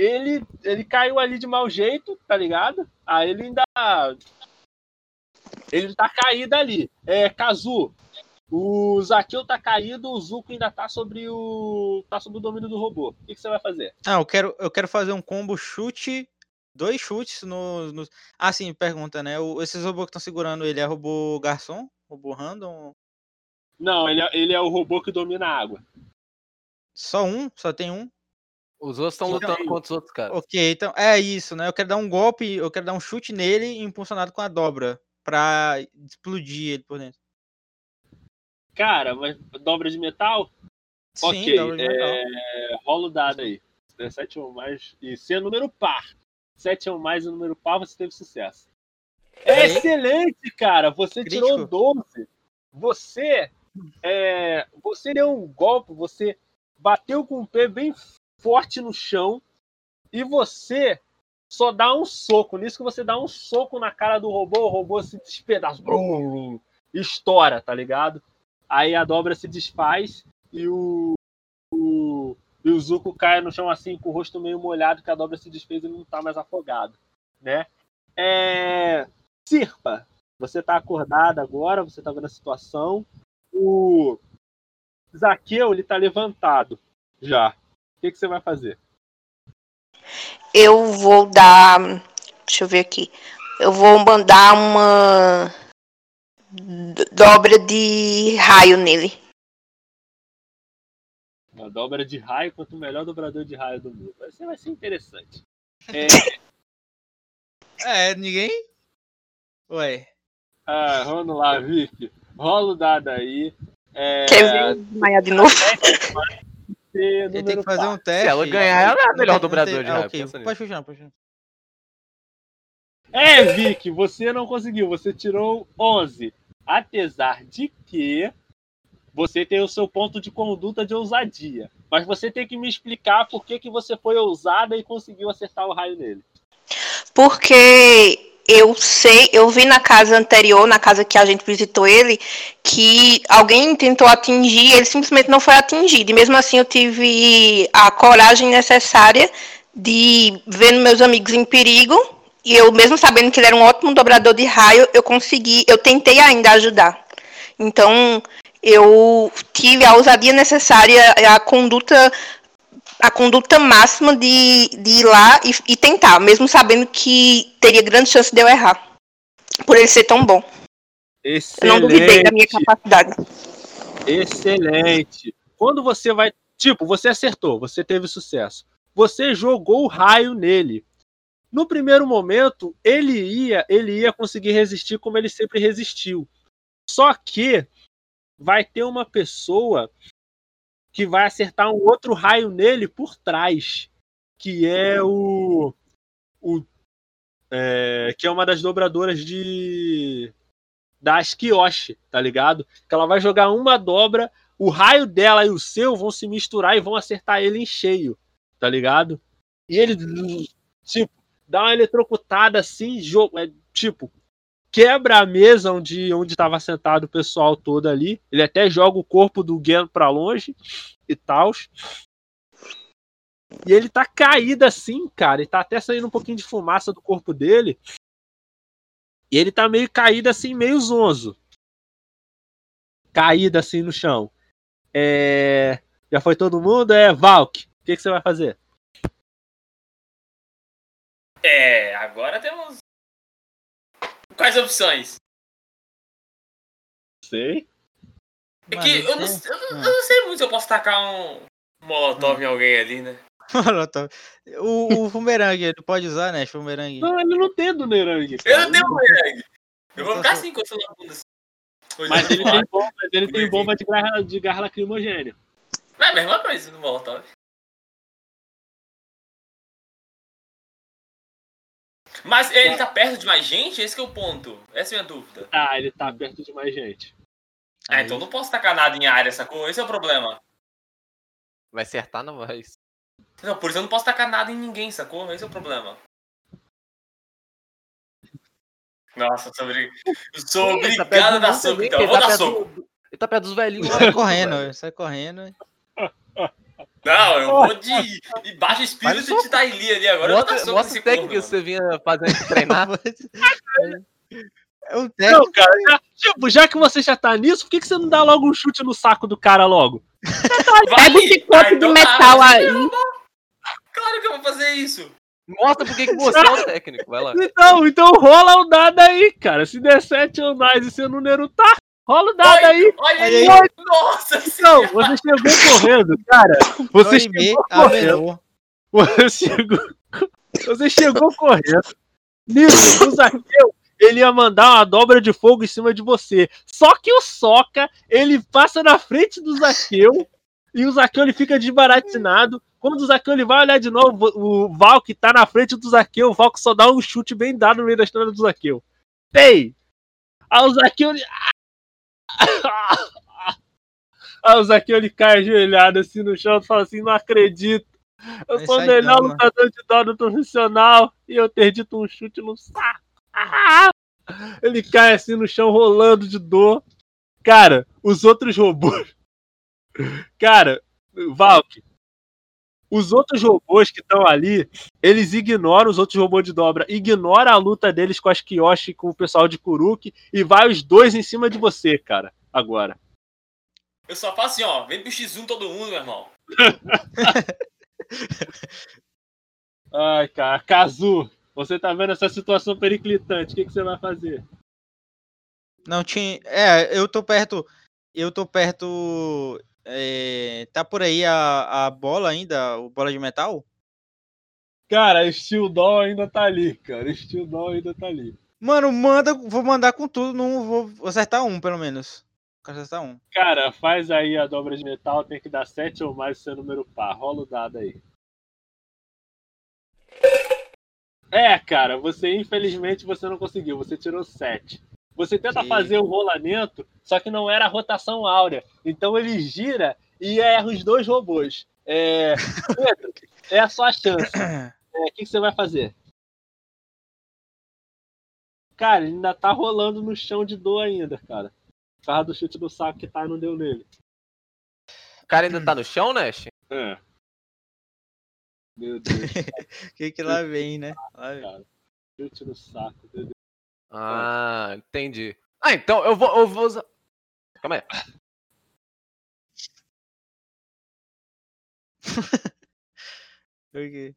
ele, ele caiu ali de mau jeito, tá ligado? Aí ele ainda. Ele tá caído ali. É, Kazu, o Zaqueu tá caído, o Zuko ainda tá sobre o. tá sob o domínio do robô. O que, que você vai fazer? Ah, eu quero, eu quero fazer um combo chute, dois chutes no. no... Ah, sim, pergunta, né? O, esses robôs que estão segurando ele é robô garçom? Robô random? Não, ele é, ele é o robô que domina a água. Só um? Só tem um? Os outros estão Então, lutando contra os outros caras. Ok, então é isso, né? Eu quero dar um golpe, eu quero dar um chute nele impulsionado com a dobra pra explodir ele por dentro. Cara, mas dobra de metal? Sim, ok. dobra de metal. é, rola o dado aí. Se der 7 ou mais. E se é número par. 7 ou mais e número par, você teve sucesso. É excelente, cara. Você Crítico. tirou 12. Você, é, você deu um golpe, você bateu com o pé bem forte no chão e você só dá um soco. Nisso que você dá um soco na cara do robô, o robô se despedaça. Brum, estoura, tá ligado? Aí a dobra se desfaz e o, o, e o Zuko cai no chão assim, com o rosto meio molhado, que a dobra se desfez e não tá mais afogado, né? É... Sirpa, você tá acordada agora, você tá vendo a situação. O Zaqueu, ele tá levantado já. O que, que você vai fazer? Eu vou dar. Deixa eu ver aqui. Eu vou mandar uma dobra de raio nele. Uma dobra de raio contra o melhor dobrador de raio do mundo. Vai ser, vai ser interessante. É, É, ninguém? Ué. ah, vamos lá, Vic. Rola o dado aí. É, Quer ver desmaiar de novo? Ele tem que fazer um teste. Se ela ganhar, ela é a melhor tem- dobrador não tem- de ah. Pode continuar, pode continuar. É, Vic, você não conseguiu. Você tirou 11. Apesar de que você tem o seu ponto de conduta de ousadia. Mas você tem que me explicar por que, que você foi ousada e conseguiu acertar o raio nele. Porque eu sei, eu vi na casa anterior, na casa que a gente visitou ele, que alguém tentou atingir, ele simplesmente não foi atingido. E mesmo assim eu tive a coragem necessária de ver meus amigos em perigo. E eu, mesmo sabendo que ele era um ótimo dobrador de raio, eu consegui, eu tentei ainda ajudar. Então, eu tive a ousadia necessária, a conduta a conduta máxima de, de ir lá e, e tentar, mesmo sabendo que teria grande chance de eu errar. Por ele ser tão bom. Eu não duvidei da minha capacidade. Excelente. Quando você vai. Tipo, você acertou, você teve sucesso. Você jogou o raio nele. No primeiro momento, ele ia, ele ia conseguir resistir como ele sempre resistiu. Só que vai ter uma pessoa que vai acertar um outro raio nele por trás, que é o, o é, que é uma das dobradoras de da Askioshi, tá ligado? Que ela vai jogar uma dobra, o raio dela e o seu vão se misturar e vão acertar ele em cheio, tá ligado? E ele, tipo, dá uma eletrocutada assim, jogo, é, tipo, quebra a mesa onde onde estava sentado o pessoal todo ali. Ele até joga o corpo do Gen pra longe e tal. E ele tá caído assim, cara. E tá até saindo um pouquinho de fumaça do corpo dele. E ele tá meio caído assim, meio zonzo. Caído assim no chão. É... Já foi todo mundo? É, Valk. O que, que você vai fazer? É, agora temos. Quais opções? Sei. É que eu não, eu, não, Ah. eu não sei muito se eu posso tacar um molotov em alguém ali, né? Molotov. o, o bumerangue, ele pode usar, né? Bumerangue. Não, ele não tem do Nerangue. Eu não tenho bumerangue. Eu vou ficar assim, encostando na bunda assim. Mas ele tem bomba, mas ele tem bomba de garra, de garra lacrimogênea. Não é a mesma coisa no molotov. Mas ele tá perto de mais gente? Esse que é o ponto. Essa é a minha dúvida. Ah, ele tá perto de mais gente. Ah, Aí- então eu não posso tacar nada em área, sacou? Esse é o problema. Vai acertar na voz. Não, por isso eu não posso tacar nada em ninguém, sacou? Esse é o problema. Nossa, eu sou, obri... eu sou tá obrigado a dar soco, então. Eu vou tá dar perto soco. do- Ele tá perto dos velhinhos. lá, Sai correndo, sai correndo. Não, eu vou de, de baixo espírito de Taili ali agora. eu vou dar Mostra, mostra técnicas corno, que você vinha fazendo treinar. É um técnico. Não, cara, já, tipo, já que você já tá nisso, por que, que você não dá logo um chute no saco do cara logo? Pega o chicote de metal aí. Claro que eu vou fazer isso. Mostra por que que você é o técnico. Vai lá. Então, então rola o dado aí, cara. Se der 7 ou mais e você não nerutar, rola o dado aí. Olha aí. aí. Nossa Então, senhora. você chegou correndo, cara. Você chegou correndo. Você chegou, você chegou correndo. Nisso, o Zaqueu, ele ia mandar uma dobra de fogo em cima de você. Só que o Soca, ele passa na frente do Zaqueu e o Zaqueu ele fica desbaratinado. Quando o Zaqueu ele vai olhar de novo, o Valk tá na frente do Zaqueu, o Valk só dá um chute bem dado no meio da estrada do Zaqueu. Tem! Aí o Zaqueu ele. Aí o Zaqueu ele cai ajoelhado assim no chão e fala assim: não acredito. Eu Vai sou o melhor lutador de dó do profissional e eu ter dito um chute no saco. Ele cai assim no chão rolando de dor. Cara, os outros robôs. Cara, Valk. Os outros robôs que estão ali, eles ignoram os outros robôs de dobra, ignora a luta deles com as Kyoshi e com o pessoal de Kuruki e vai os dois em cima de você, cara. Agora. Eu só faço assim, ó. Vem pro X1 todo mundo, meu irmão. Ai, cara, Kazu, você tá vendo essa situação periclitante, o que, que você vai fazer? Não tinha. É, eu tô perto. Eu tô perto. É, tá por aí a, a bola ainda, o bola de metal? Cara, Steel Doll ainda tá ali, cara. Steel Doll ainda tá ali. Mano, manda, vou mandar com tudo, não vou acertar um, pelo menos. Acertar um. Cara, faz aí a dobra de metal, tem que dar 7 ou mais seu número par. Rola o dado aí. É, cara, você infelizmente você não conseguiu, você tirou 7. Você tenta Que- fazer o rolamento, só que não era a rotação áurea. Então ele gira e erra os dois robôs. É, Pedro, é a sua chance. É, O que, que você vai fazer? Cara, ele ainda tá rolando no chão de dor ainda, cara. Por causa do chute do saco que tá não deu nele. O cara ainda tá no chão, Nash? É. Meu Deus, que que lá vem, né? Lá vem. chute no saco. Meu Deus. Ah, entendi. Ah, então eu vou, eu vou usar. Calma aí. Quê?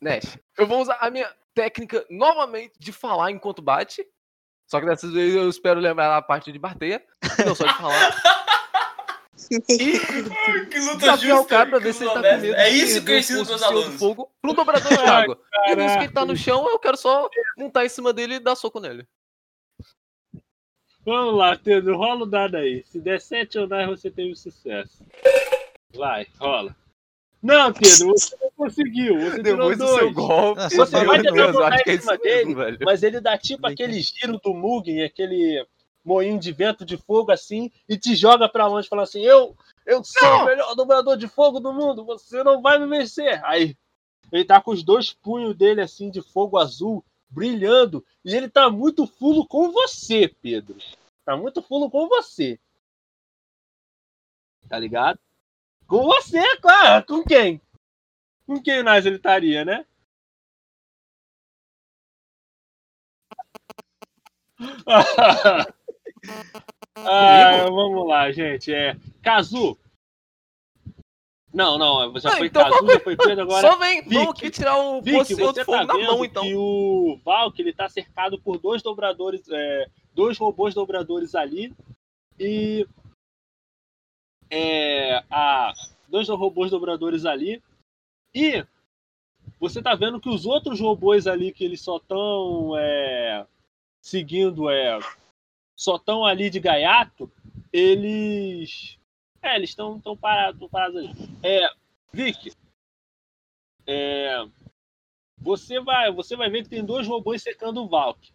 Nash, eu vou usar a minha técnica novamente de falar enquanto bate. Só que dessa vez eu espero lembrar a parte de bateia. e Não só de falar. Que luta desafiar o justa. cara pra ver se ele tá com medo É isso que eu o ensino pros Senhor do alunos. fogo pro dobrador de água. E nisso que ele tá no chão, eu quero só montar em cima dele e dar soco nele. Vamos lá, Pedro, rola o dado aí. Se der 7 ou mais, você teve sucesso. Vai, rola. Não, Pedro, você não conseguiu. Você Depois tirou do seu dois. golpe. Você vai tentar eu botar acho que é em isso cima dele, velho. mas ele dá tipo aquele giro do Mugen, aquele moinho de vento de fogo assim, e te joga pra longe, falando assim: Eu, eu sou o melhor dobrador de fogo do mundo, você não vai me vencer. Aí, ele tá com os dois punhos dele assim de fogo azul, brilhando, e ele tá muito fulo com você, Pedro. Tá muito fulo com você. Tá ligado? Com você, claro. Com quem? Com quem mais ele estaria, né? ah, vamos lá, gente. É. Kazu. Não, não, já Ah, foi então Kazu, já foi Pedro, agora. Só vem, Vicky, vamos aqui tirar o Vicky, você tá na vendo mão, então. que o Valk ele tá cercado por dois dobradores, é, dois robôs dobradores ali e é, a, dois robôs dobradores ali e você tá vendo que os outros robôs ali que eles só estão seguindo é só estão ali de gaiato eles é, eles estão tão parados, tão parados ali. É, Vic, é, você vai, você vai ver que tem dois robôs secando o Valk.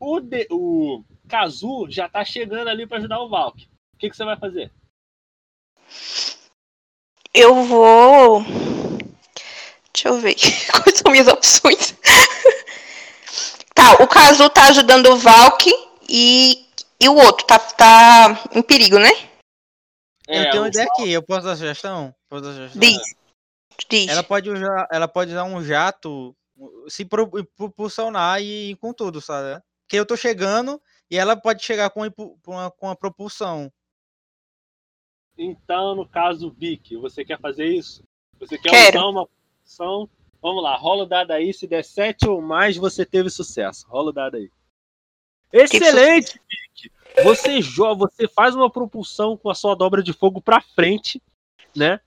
O, de, o Kazu já tá chegando ali para ajudar o Valk. O que, que você vai fazer? Eu vou. Deixa eu ver. Quais são minhas opções? tá, o Kazu tá ajudando o Valk e, e o outro tá, tá em perigo, né? Eu É, tenho o uma ideia aqui, eu posso dar sugestão? Posso dar sugestão? Diz. Diz. Ela pode usar, ela pode usar um jato, se pro- propulsionar e ir com tudo, sabe? Porque eu tô chegando e ela pode chegar com, impu- com, propulsão. Então, no caso, Vic, você quer fazer isso? Você quer Quero. usar uma função? Vamos lá, rola o dado aí. Se der 7 ou mais, você teve sucesso. Rola o dado aí. Excelente, Vic! Você joga, você faz uma propulsão com a sua dobra de fogo pra frente, né?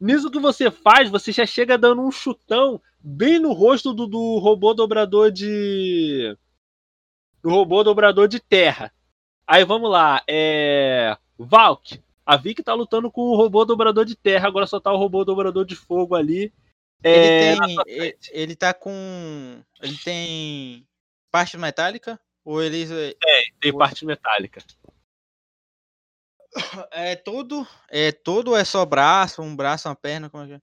Nisso que você faz, você já chega dando um chutão bem no rosto do, do robô dobrador de. Do robô dobrador de terra. Aí vamos lá, é. Valk, a Vic tá lutando com o robô dobrador de terra, agora só tá o robô dobrador de fogo ali. É, Ele tem. Ele tá com. Ele tem. parte metálica? Ou eles. é, Tem parte metálica. É todo. É todo ou é só braço, um braço, uma perna? Como é que é?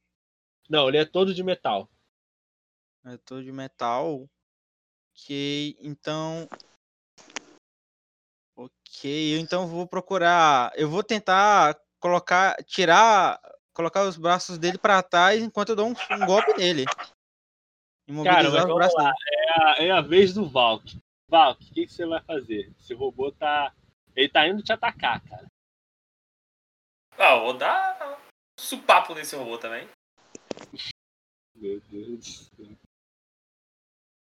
Não, ele é todo de metal. É todo de metal. Ok, então. Ok, eu então vou procurar. Eu vou tentar colocar. Tirar. Colocar os braços dele pra trás enquanto eu dou um, um golpe nele. Cara, mas vamos lá. É a, é a vez do Valk. Valk, o que, que você vai fazer? Esse robô tá. Ele tá indo te atacar, cara. Ah, eu vou dar supapo nesse robô também. Meu Deus do céu.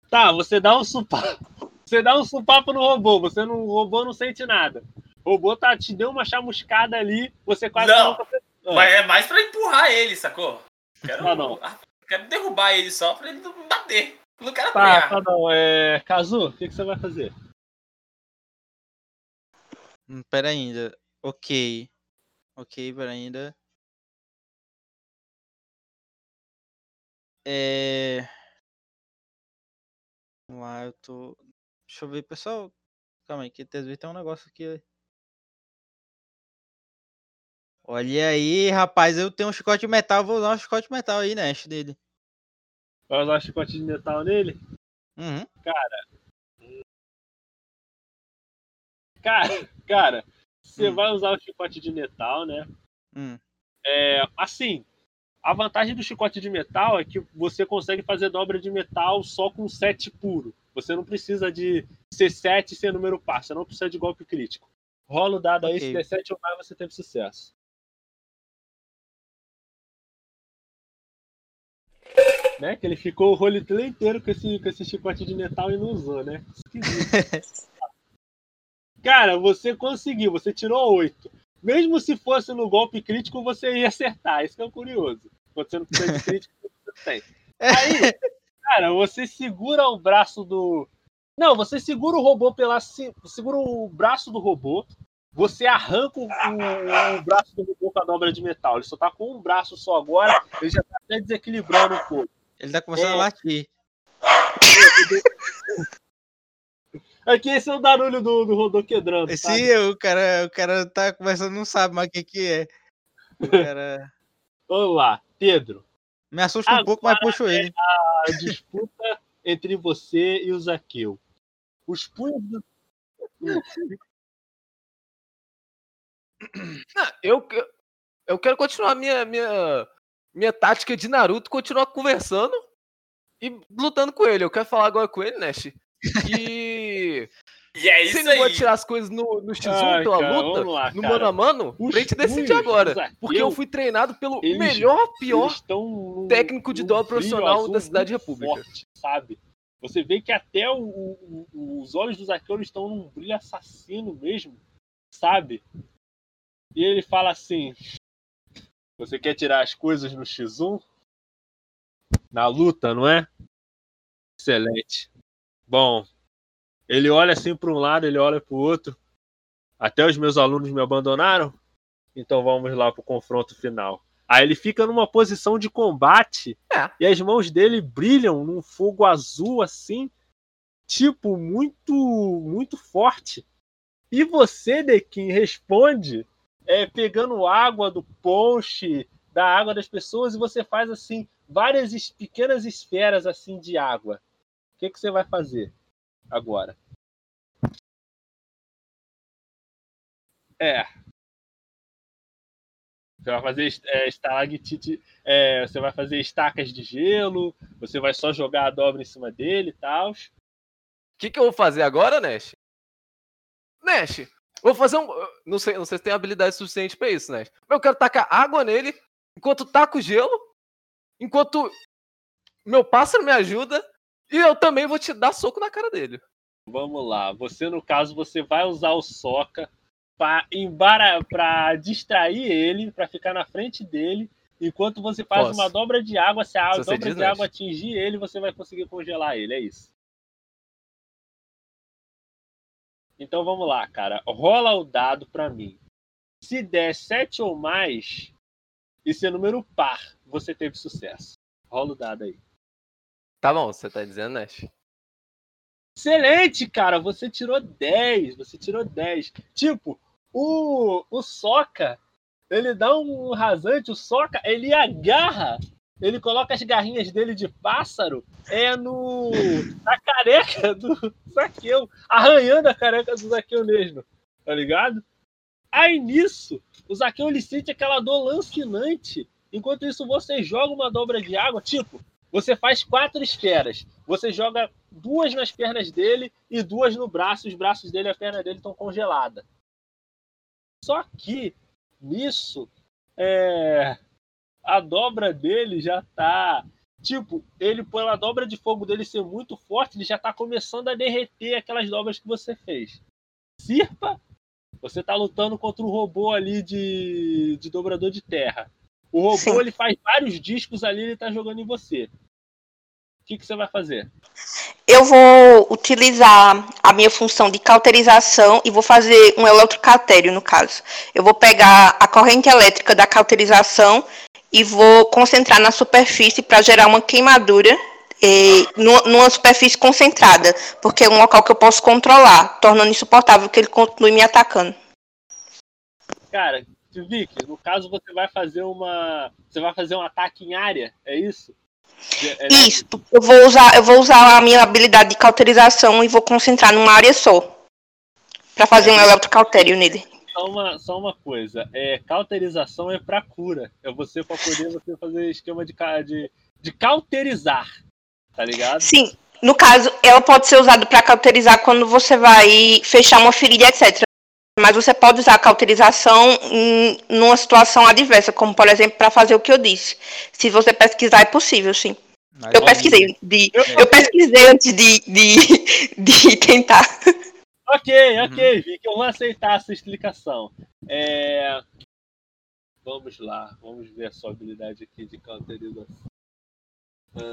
Tá, você dá um supapo. Você dá um supapo no robô. Você não, o robô não sente nada. O robô tá, te deu uma chamuscada ali. Você quase Não. fez- Ah, Mas é mais pra empurrar ele, sacou? Quero, Ah, não. quero derrubar ele só pra ele não bater. Não quero Tá, apanhar. tá não. É. Kazu, o que, que você vai fazer? Hum, Pera ainda. Ok. Ok, pera ainda. É. Vamos lá, eu tô. Deixa eu ver, pessoal. Calma aí, que às vezes tem um negócio aqui. Olha aí, rapaz, eu tenho um chicote de metal, vou usar um chicote de metal aí, né? dele. Vai usar chicote de metal nele? Uhum. Cara, cara, você Hum. vai usar o chicote de metal, né? Hum. É, assim, a vantagem do chicote de metal é que você consegue fazer dobra de metal só com 7 puro. Você não precisa de ser 7 e ser número par, você não precisa de golpe crítico. Rola o dado aí, Ok. se der 7 ou mais, você teve sucesso. Né? Que ele ficou o roleplay inteiro com esse, com esse chicote de metal e não usou, né? Esquisito. Cara, você conseguiu, você tirou 8. Mesmo se fosse no golpe crítico, você ia acertar. Isso que é curioso. Quando você não precisa de crítico, você tem. Aí, cara, você segura o braço do. Não, você segura o robô pela. Segura o braço do robô. Você arranca o, o- o braço do robô com a dobra de metal. Ele só tá com um braço só agora. Ele já tá até desequilibrando um pouco. Ele tá começando É. a latir. Aqui esse é o barulho do, do robô quebrando. Sim, sabe? o cara, o cara tá começando, não sabe mais o que que é. O cara... Vamos lá, Pedro. Me assusta um pouco, mas puxo ele. a disputa entre você e o Zaqueu. Os punhos do. Ah, eu, eu quero continuar minha, minha, minha tática de Naruto, continuar conversando e lutando com ele. Eu quero falar agora com ele, Nash. E E é você isso não vai aí. tirar as coisas no, no X1 Ai, pela cara, luta, lá, no cara. mano a mano, Os pra gente decidir agora. Porque eu fui treinado pelo eles- melhor, pior técnico de brilho profissional da Cidade República. Forte, sabe? Você vê que até o- o- o- os olhos do Zaqueu estão num brilho assassino mesmo, sabe? E ele fala assim: Você quer tirar as coisas no X1? Na luta, não é? Excelente. Bom, ele olha assim para um lado, ele olha para o outro. Até os meus alunos me abandonaram? Então vamos lá para o confronto final. Aí ele fica numa posição de combate É. e as mãos dele brilham num fogo azul assim, tipo muito muito forte. E você, Dequim, responde é, pegando água do ponche, da água das pessoas e você faz assim várias pequenas esferas assim de água. O que, que você vai fazer agora? É. Você vai fazer é, estalactite, é, você vai fazer estacas de gelo, você vai só jogar a dobra em cima dele e tal. O que, que eu vou fazer agora, Nash? Nash, vou fazer um. Não sei, não sei se tem habilidade suficiente pra isso, Nash. Mas eu quero tacar água nele, enquanto taco gelo, enquanto meu pássaro me ajuda, e eu também vou te dar soco na cara dele. Vamos lá. Você, no caso, você vai usar o soca para embara... pra distrair ele, para ficar na frente dele. Enquanto você faz Posso. uma dobra de água, se a Se dobra de água atingir ele, você vai conseguir congelar ele. É isso. Então vamos lá, cara. Rola o dado para mim. Se der 7 ou mais, e ser número par, você teve sucesso. Rola o dado aí. Tá bom, você tá dizendo, Nash? Excelente, cara. Você tirou 10. Você tirou 10. Tipo, o, o Soca, ele dá um rasante. O Soca, ele agarra. Ele coloca as garrinhas dele de pássaro é no na careca do Zaqueu, arranhando a careca do Zaqueu mesmo, tá ligado? Aí nisso, o Zaqueu ele sente aquela dor lancinante. Enquanto isso, você joga uma dobra de água, tipo, você faz quatro esferas. Você joga duas nas pernas dele e duas no braço. Os braços dele e a perna dele estão congeladas. Só que nisso, é, a dobra dele já tá. Tipo, ele, pela dobra de fogo dele ser muito forte, ele já tá começando a derreter aquelas dobras que você fez. Sirpa, você tá lutando contra o robô ali de, de dobrador de terra. O robô Sim. ele faz vários discos ali, ele tá jogando em você. O que, que você vai fazer? Eu vou utilizar a minha função de cauterização e vou fazer um eletrocautério, no caso. Eu vou pegar a corrente elétrica da cauterização e vou concentrar na superfície para gerar uma queimadura eh, numa, superfície concentrada, porque é um local que eu posso controlar, tornando insuportável que ele continue me atacando. Cara, Vicky, no caso você vai fazer uma. Você vai fazer um ataque em área, é isso? De- é- Isso, eu vou usar, eu vou usar a minha habilidade de cauterização e vou concentrar numa área só. Pra fazer um eletrocautério nele. Só uma, só uma coisa, é, cauterização é pra cura. É você pra poder você fazer esquema de, de, de cauterizar. Tá ligado? Sim, no caso, ela pode ser usada para cauterizar quando você vai fechar uma ferida, etc. Mas você pode usar a cauterização em numa situação adversa, como por exemplo para fazer o que eu disse. Se você pesquisar, é possível, sim. Mas Eu é- pesquisei antes de, Eu- eu pesquisei antes de, de, de tentar. Ok, ok, Vicky, eu vou aceitar essa explicação. É, Vamos lá, vamos ver a sua habilidade aqui de cauterização.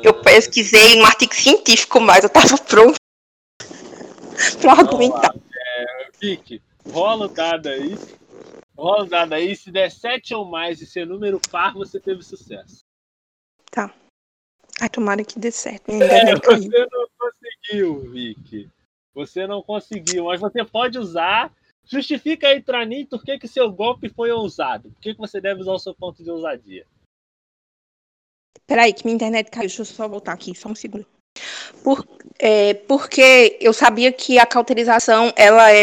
Eu pesquisei um artigo científico, mas eu tava pronto para argumentar. Vicky, rola o dado aí. Rola o dado aí. Se der 7 ou mais e ser número par, você teve sucesso. Ai, tomara que dê certo. É, você não conseguiu, Vicky. Você não conseguiu, mas você pode usar. Justifica aí pra mim por que, que seu golpe foi ousado. Por que, que você deve usar o seu ponto de ousadia? Peraí, que minha internet caiu. Deixa eu só voltar aqui, só um segundo. Por, é, porque eu sabia que a cauterização ela é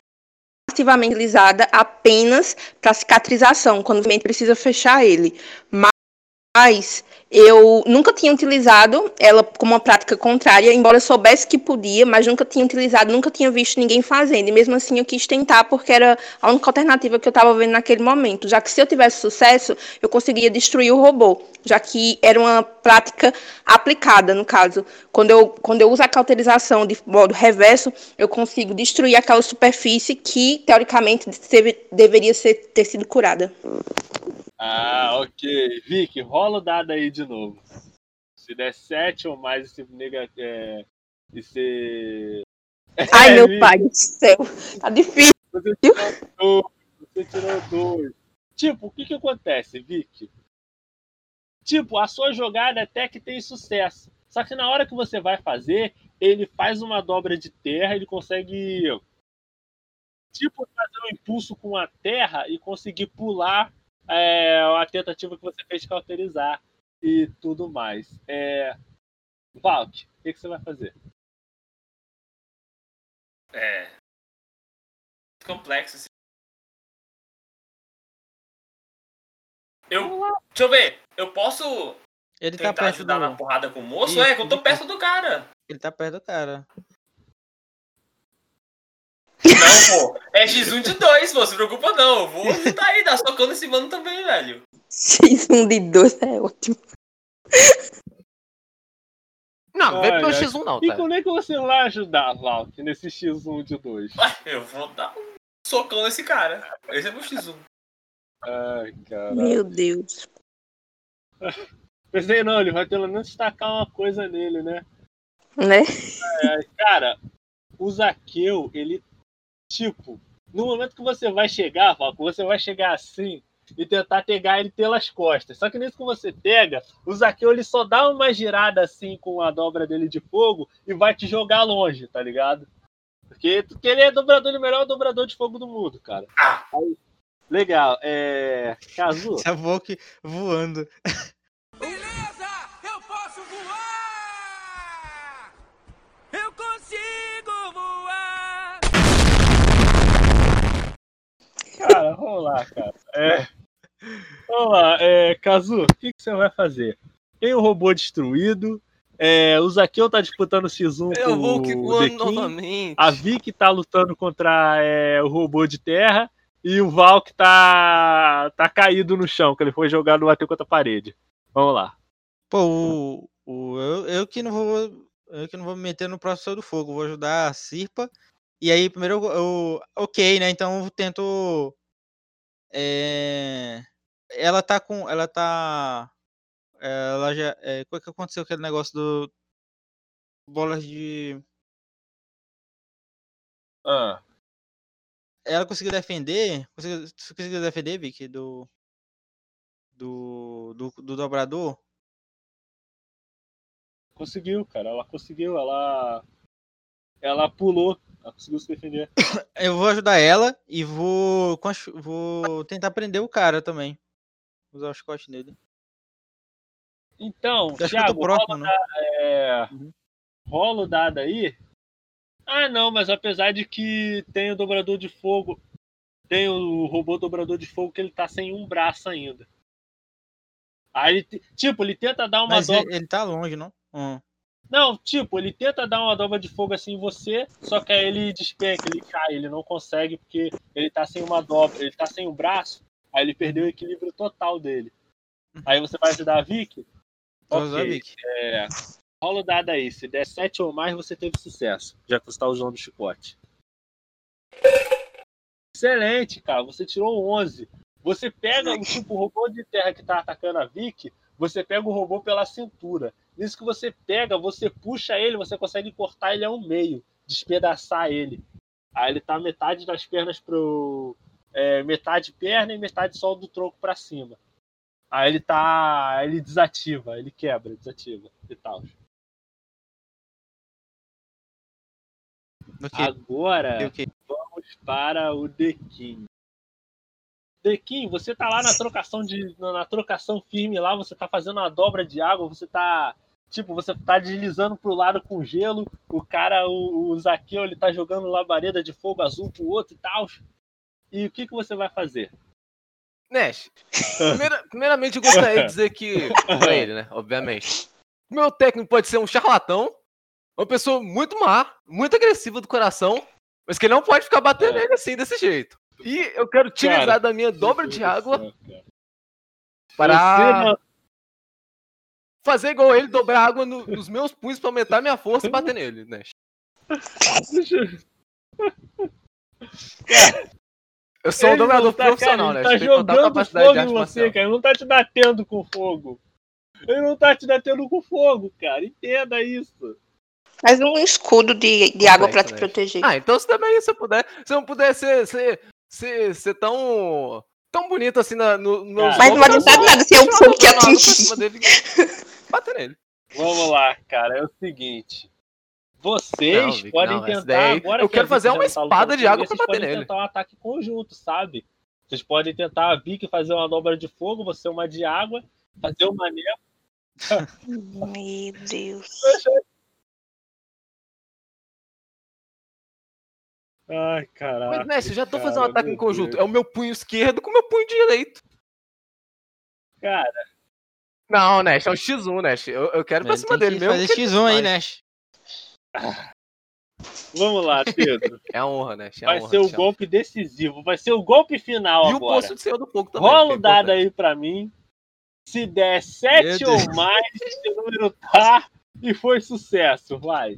ativamente utilizada apenas para cicatrização, quando o mente precisa fechar ele. Mas eu nunca tinha utilizado ela como uma prática contrária, embora eu soubesse que podia, mas nunca tinha utilizado, nunca tinha visto ninguém fazendo. E mesmo assim eu quis tentar porque era a única alternativa que eu estava vendo naquele momento. Já que se eu tivesse sucesso, eu conseguiria destruir o robô, já que era uma prática aplicada, no caso. Quando eu, quando eu uso a cauterização de modo reverso, eu consigo destruir aquela superfície que, teoricamente, deve- deveria ser, ter sido curada. Ah, ok. Vicky, rola o dado aí de novo. Se der 7 ou mais e se nega. É, e se. Ai, É, meu Vicky, pai do céu. Tá difícil. Você tirou dois. Você tirou dois. Tipo, o que que acontece, Vicky? Tipo, a sua jogada até que tem sucesso. Só que na hora que você vai fazer, ele faz uma dobra de terra, ele consegue. Tipo, fazer um impulso com a terra e conseguir pular é, a tentativa que você fez de cauterizar e tudo mais. É... Valk, o que, que você vai fazer? É. Complexo. Assim. Eu. Deixa eu ver. Eu posso Ele tá tentar perto ajudar na do. porrada com o moço? Isso, é, que eu tô isso. perto do cara. Ele tá perto do cara. Não, pô. É X1 de 2, pô. Se preocupa não. Eu vou ajudar aí, dar socando esse mano também, velho. X1 de 2 é ótimo. Não, vem pelo Ai, ai. X1 não, E tá? como é que você vai ajudar, Valk, nesse X1 de 2? Ué, Eu vou dar um socão nesse cara. Esse é meu X1. Ai, cara. Meu Deus. Pensei, não, ele vai pelo menos destacar uma coisa nele, né? Né? Cara, o Zaqueu, ele, tipo, no momento que você vai chegar, Valco, você vai chegar assim, e tentar pegar ele pelas costas. Só que nisso que você pega, o Zaqueu ele só dá uma girada assim com a dobra dele de fogo e vai te jogar longe, tá ligado? Porque, porque ele é dobrador, o melhor dobrador de fogo do mundo, cara. Aí, legal. É. Kazu, Essa voando. Cara, vamos lá, cara. É. Vamos lá, é, Kazu, o que, que você vai fazer? Tem o robô destruído. É, o Zaqueu tá disputando o X1 Eu com vou que o voando Dequim. novamente. A Vic tá lutando contra é, o robô de terra. E o Val que tá, tá caído no chão, que ele foi jogado bateu contra a parede. Vamos lá. Pô, o, o, eu, eu que não vou. Eu que não vou me meter no processo do fogo, vou ajudar a Sirpa. E aí, primeiro eu, eu- Ok, né? Então eu tento. É, ela tá com. Ela tá. Ela já. É, qual que aconteceu aquele negócio do. Bolas de. Ah, Ela conseguiu defender. Conseguiu, você conseguiu defender, Vicky, do. Do, do, do dobrador? conseguiu, cara. Ela conseguiu. Ela. Ela pulou. Ela conseguiu se defender. Eu vou ajudar ela e vou, vou tentar prender o cara também. Usar o chicote nele. Então, Eu acho que eu Thiago, tô próximo, né? é, Uhum. rola o dado aí. Ah, não, mas apesar de que tem o dobrador de fogo, tem o robô dobrador de fogo que ele tá sem um braço ainda. Aí ele, tipo, ele tenta dar uma Mas dobra. ele, ele tá longe, não? Hum. Não, tipo, ele tenta dar uma dobra de fogo assim em você, só que aí ele despenca, ele cai, ele não consegue porque ele tá sem uma dobra, ele tá sem o braço, aí ele perdeu o equilíbrio total dele. Aí você vai ajudar a Vicky? Vou usar a Ok. Vicky. É, rola o dado aí. Se der 7 ou mais, você teve sucesso. Já que você está usando o chicote. Excelente, cara. Você tirou 11. Você pega o tipo robô de terra que tá atacando a Vicky. Você pega o robô pela cintura. Nisso que você pega, você puxa ele, você consegue cortar ele ao meio, despedaçar ele. Aí ele tá metade das pernas pro. é, metade perna e metade só do tronco pra cima. Aí ele tá. Ele desativa, ele quebra, desativa e tal. Ok. Agora ok. vamos para o Dequim. Dequim, você tá lá na trocação de. na trocação firme lá, você tá fazendo uma dobra de água, você tá. Tipo, você tá deslizando pro lado com gelo, o cara, o, o Zaqueu, ele tá jogando labareda de fogo azul pro outro e tal. E o que, que você vai fazer? Nash, primeira- primeiramente eu gostaria de dizer que, pra ele, né, obviamente, o meu técnico pode ser um charlatão, uma pessoa muito má, muito agressiva do coração, mas que ele não pode ficar batendo nele assim, desse jeito. E eu quero utilizar Cara, da minha dobra de água cara. para fazer igual ele, dobrar água no- nos meus punhos pra aumentar minha força e bater nele, Nash. Eu sou um dobrador tá, profissional, cara, né? Ele tá jogando fogo em você, cara. Ele não tá te batendo com fogo. Ele não tá te batendo com fogo, cara. Entenda isso. Faz um escudo de, de água pra te né? proteger. Ah, então se também você puder, se não puder ser, ser, ser, ser tão, tão bonito assim na, no, no Mas não vai adiantar nada se é um fogo que atingir. Bater nele. Vamos lá, cara. É o seguinte. Vocês Não, podem não, tentar daí- agora. eu que a quero fazer uma tá espada de água ele, pra vocês bater podem nele. tentar um ataque conjunto, sabe? Vocês podem tentar a Vic fazer uma dobra de fogo, você uma de água, fazer uma neva. Meu Deus. Ai, caraca. Mas, Messi, eu já tô fazendo um cara, ataque em conjunto. Deus. É o meu punho esquerdo com o meu punho direito. Cara, Não, Nash, é o X1, Nash. Eu, eu quero ir pra Ele cima dele mesmo. fazer que ele X1 aí. Nash. vamos lá, Pedro. É a honra, Nash. É Vai honra, ser o golpe decisivo. Vai ser o golpe final E o agora. poço de Senhor do Fogo também. Rola que é o dado aí pra mim. Se der 7 Meu ou mais, esse número tá e foi sucesso. Vai.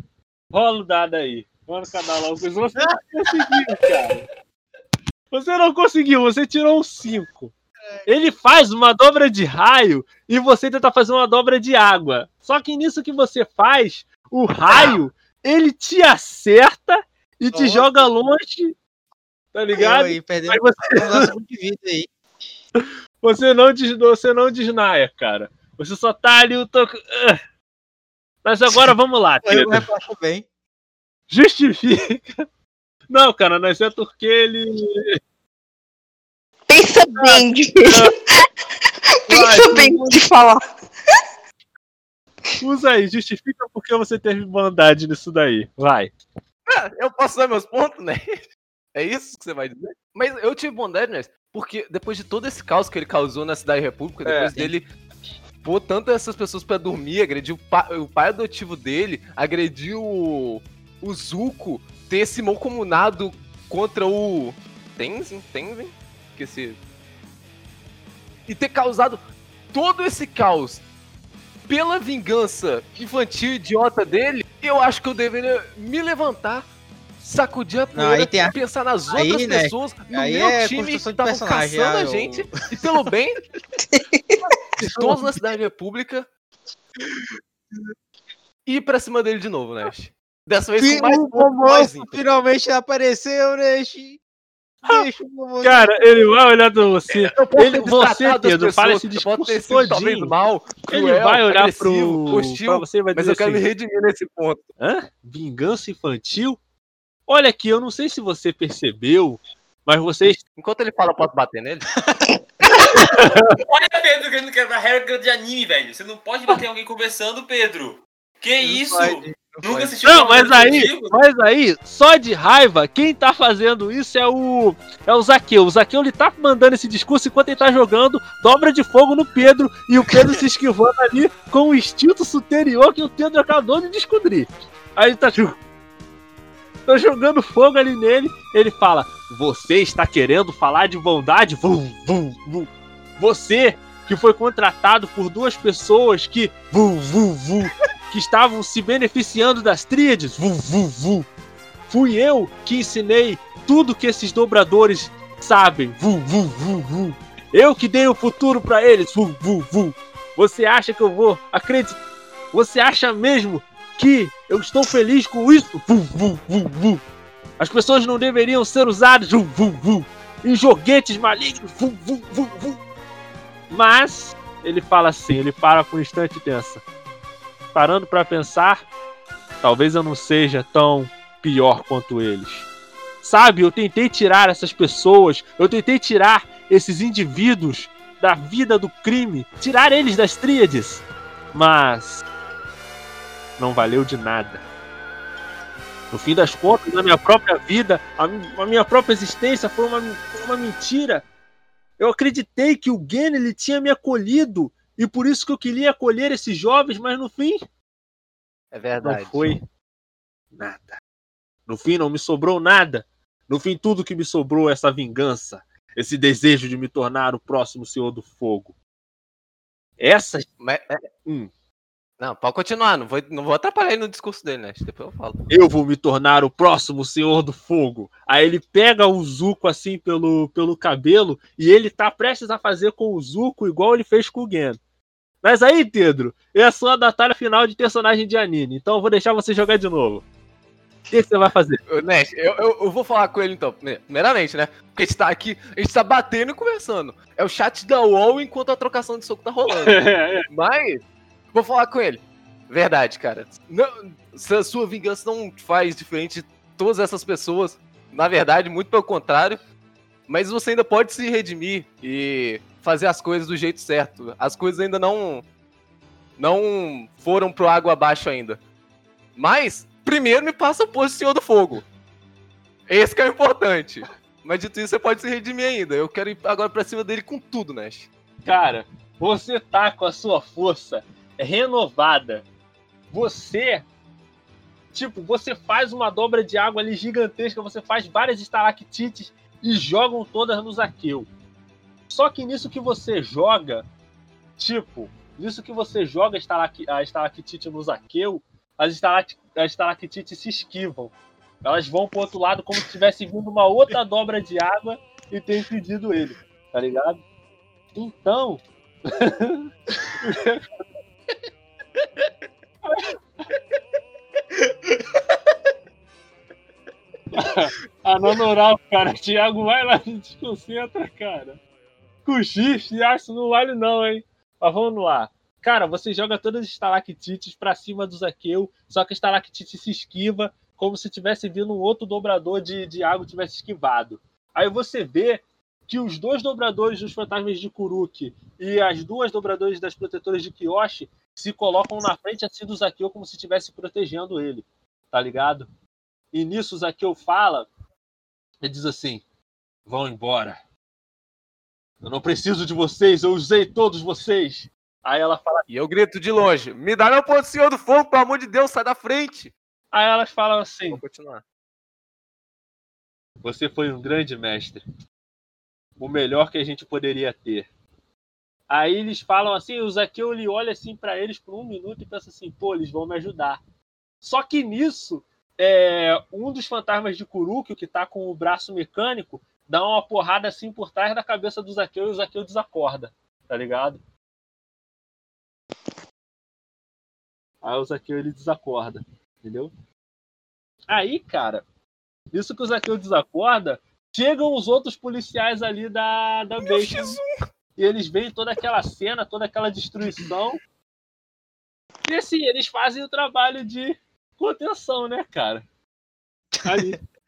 Rola o dado aí. Vamos cada logo. Você não conseguiu, cara. Você não conseguiu, você tirou um 5. Ele faz uma dobra de raio e você tenta fazer uma dobra de água. Só que nisso que você faz, o raio, ele te acerta e te joga longe. Tá Eu ligado? aí, perdendo Aí você um de vida aí. Você não, des, você não desnaia, cara. Você só tá ali o toco. Mas agora vamos lá, Eu Pedro. repasso bem. Justifica. Não, cara, não é porque ele. Pensa bem de. Vai, Pensa bem de falar. Usa aí, justifica porque você teve bondade nisso daí. Vai. Ah, eu posso dar meus pontos, né? É isso que você vai dizer? Mas eu tive bondade, né? Porque depois de todo esse caos que ele causou na Cidade República, depois É. dele pôr tanto essas pessoas pra dormir, agrediu o, pa- o pai adotivo dele, agrediu o, o Zuko, ter se mancomunado contra o Tenzin, Tenzin? Esqueci. E ter causado todo esse caos pela vingança infantil idiota dele, eu acho que eu deveria me levantar, sacudir a poeira, a- pensar nas aí, outras né, pessoas, no aí meu é time que estavam caçando ah, a eu- gente, e pelo bem de todos na Cidade República, e ir pra cima dele de novo, Nash. Dessa vez com mais, o força, mais finalmente apareceu, Nesh. Cara, ele vai olhar pra você. Ele- você, Pedro, fala esse discurso todinho. mal, Ele cruel, vai olhar pro. hostil, pra você e vai mas eu quero assim, me redimir nesse ponto. Hã? Vingança infantil? Olha aqui, eu não sei se você percebeu, mas vocês. Enquanto ele fala, eu posso bater nele? Olha Pedro querendo quebrar regra de anime, velho. Você não pode bater alguém conversando, Pedro. Que isso? pode, Nunca assistiu Não, mas aí, mas aí, só de raiva, quem tá fazendo isso é o. É o Zaqueu. O Zaqueu ele tá mandando esse discurso enquanto ele tá jogando dobra de fogo no Pedro e o Pedro se esquivando ali com o instinto superior que o Pedro acabou de descobrir. Aí ele tá. tipo, Tô jogando fogo ali nele. Ele fala: Você está querendo falar de bondade? Vum, vum, vum. Você que foi contratado por duas pessoas que. Vum, vum, vum, que estavam se beneficiando das tríades. Vum, vum, vum. Fui eu que ensinei tudo que esses dobradores sabem. Vum, vum, vum, vum. Eu que dei o futuro pra eles. Vum, vum, vum. Você acha que eu vou acreditar? Você acha mesmo que eu estou feliz com isso? Vum, vum, vum, vum. As pessoas não deveriam ser usadas vum, vum, vum, em joguetes malignos. Vum, vum, vum, vum. Mas ele fala assim, ele para por um instante e pensa. Parando pra pensar, talvez eu não seja tão pior quanto eles. Sabe, eu tentei tirar essas pessoas, eu tentei tirar esses indivíduos da vida do crime, tirar eles das tríades. Mas não valeu de nada. No fim das contas, a minha própria vida, a, a minha própria existência foi uma, foi uma mentira. Eu acreditei que o Gene ele tinha me acolhido e por isso que eu queria acolher esses jovens, mas no fim É não verdade. foi nada. No fim não me sobrou nada. No fim tudo que me sobrou é essa vingança, esse desejo de me tornar o próximo Senhor do Fogo. Essa Mas, é- Hum. Não, pode continuar, não vou, não vou atrapalhar ele no discurso dele, né? Depois eu falo. eu vou me tornar o próximo Senhor do Fogo. Aí ele pega o Zuko assim pelo, pelo cabelo e ele tá prestes a fazer com o Zuko igual ele fez com o Gen. Mas aí, Pedro, é a sua batalha final de personagem de anime. Então eu vou deixar você jogar de novo. O que, que você vai fazer? Nash, eu, eu, eu vou falar com ele então, primeiramente, né? Porque a gente tá aqui, a gente tá batendo e conversando. É o chat da UOL enquanto a trocação de soco tá rolando. Mas, vou falar com ele. Verdade, cara. Não, se a sua vingança não faz diferente de todas essas pessoas, na verdade, muito pelo contrário. Mas você ainda pode se redimir e fazer as coisas do jeito certo. As coisas ainda não não foram pro água abaixo ainda. Mas primeiro me passa o posto Senhor do Fogo. Esse que é o importante. Mas dito isso, você pode se redimir ainda. Eu quero ir agora pra cima dele com tudo, Nash. Cara, você tá com a sua força renovada. Você. Tipo, você faz uma dobra de água ali gigantesca, você faz várias estalactites e jogam todas no Zaqueu. Só que nisso que você joga, tipo, nisso que você joga a, estalac- a estalactite no Zaqueu, as, estalac- as estalactites se esquivam. Elas vão pro outro lado como se tivesse vindo uma outra dobra de água e tem impedido ele, tá ligado? Então, a nanoral, cara. Thiago, vai lá e desconcentra, cara. com X e acho que não vale não, hein? Mas vamos lá. Cara, você joga todas as estalactites pra cima do Zaqueu, só que a estalactite se esquiva como se tivesse vindo um outro dobrador de, de água tivesse esquivado. Aí você vê que os dois dobradores dos fantasmas de Kuruki e as duas dobradores das protetoras de Kiyoshi se colocam na frente assim do Zaqueu como se estivesse protegendo ele, tá ligado? E nisso o Zaqueu fala e diz assim: Vão embora. Eu não preciso de vocês, eu usei todos vocês. Aí ela fala, E eu grito de longe: Me dá meu ponto, senhor do fogo, pelo amor de Deus, sai da frente. aí elas falam assim: Vou continuar. Você foi um grande mestre. O melhor que a gente poderia ter. Aí eles falam assim, o Zaqueu ele olha assim pra eles por um minuto e pensa assim, pô, eles vão me ajudar. Só que nisso, é, um dos fantasmas de Kuruki, que tá com o braço mecânico, dá uma porrada assim por trás da cabeça do Zaqueu e o Zaqueu desacorda, tá ligado? Aí o Zaqueu ele desacorda, entendeu? Aí, cara, isso que o Zaqueu desacorda, chegam os outros policiais ali da, da Bacon. E eles veem toda aquela cena, toda aquela destruição. E assim, eles fazem o trabalho de contenção, né, cara? Ali,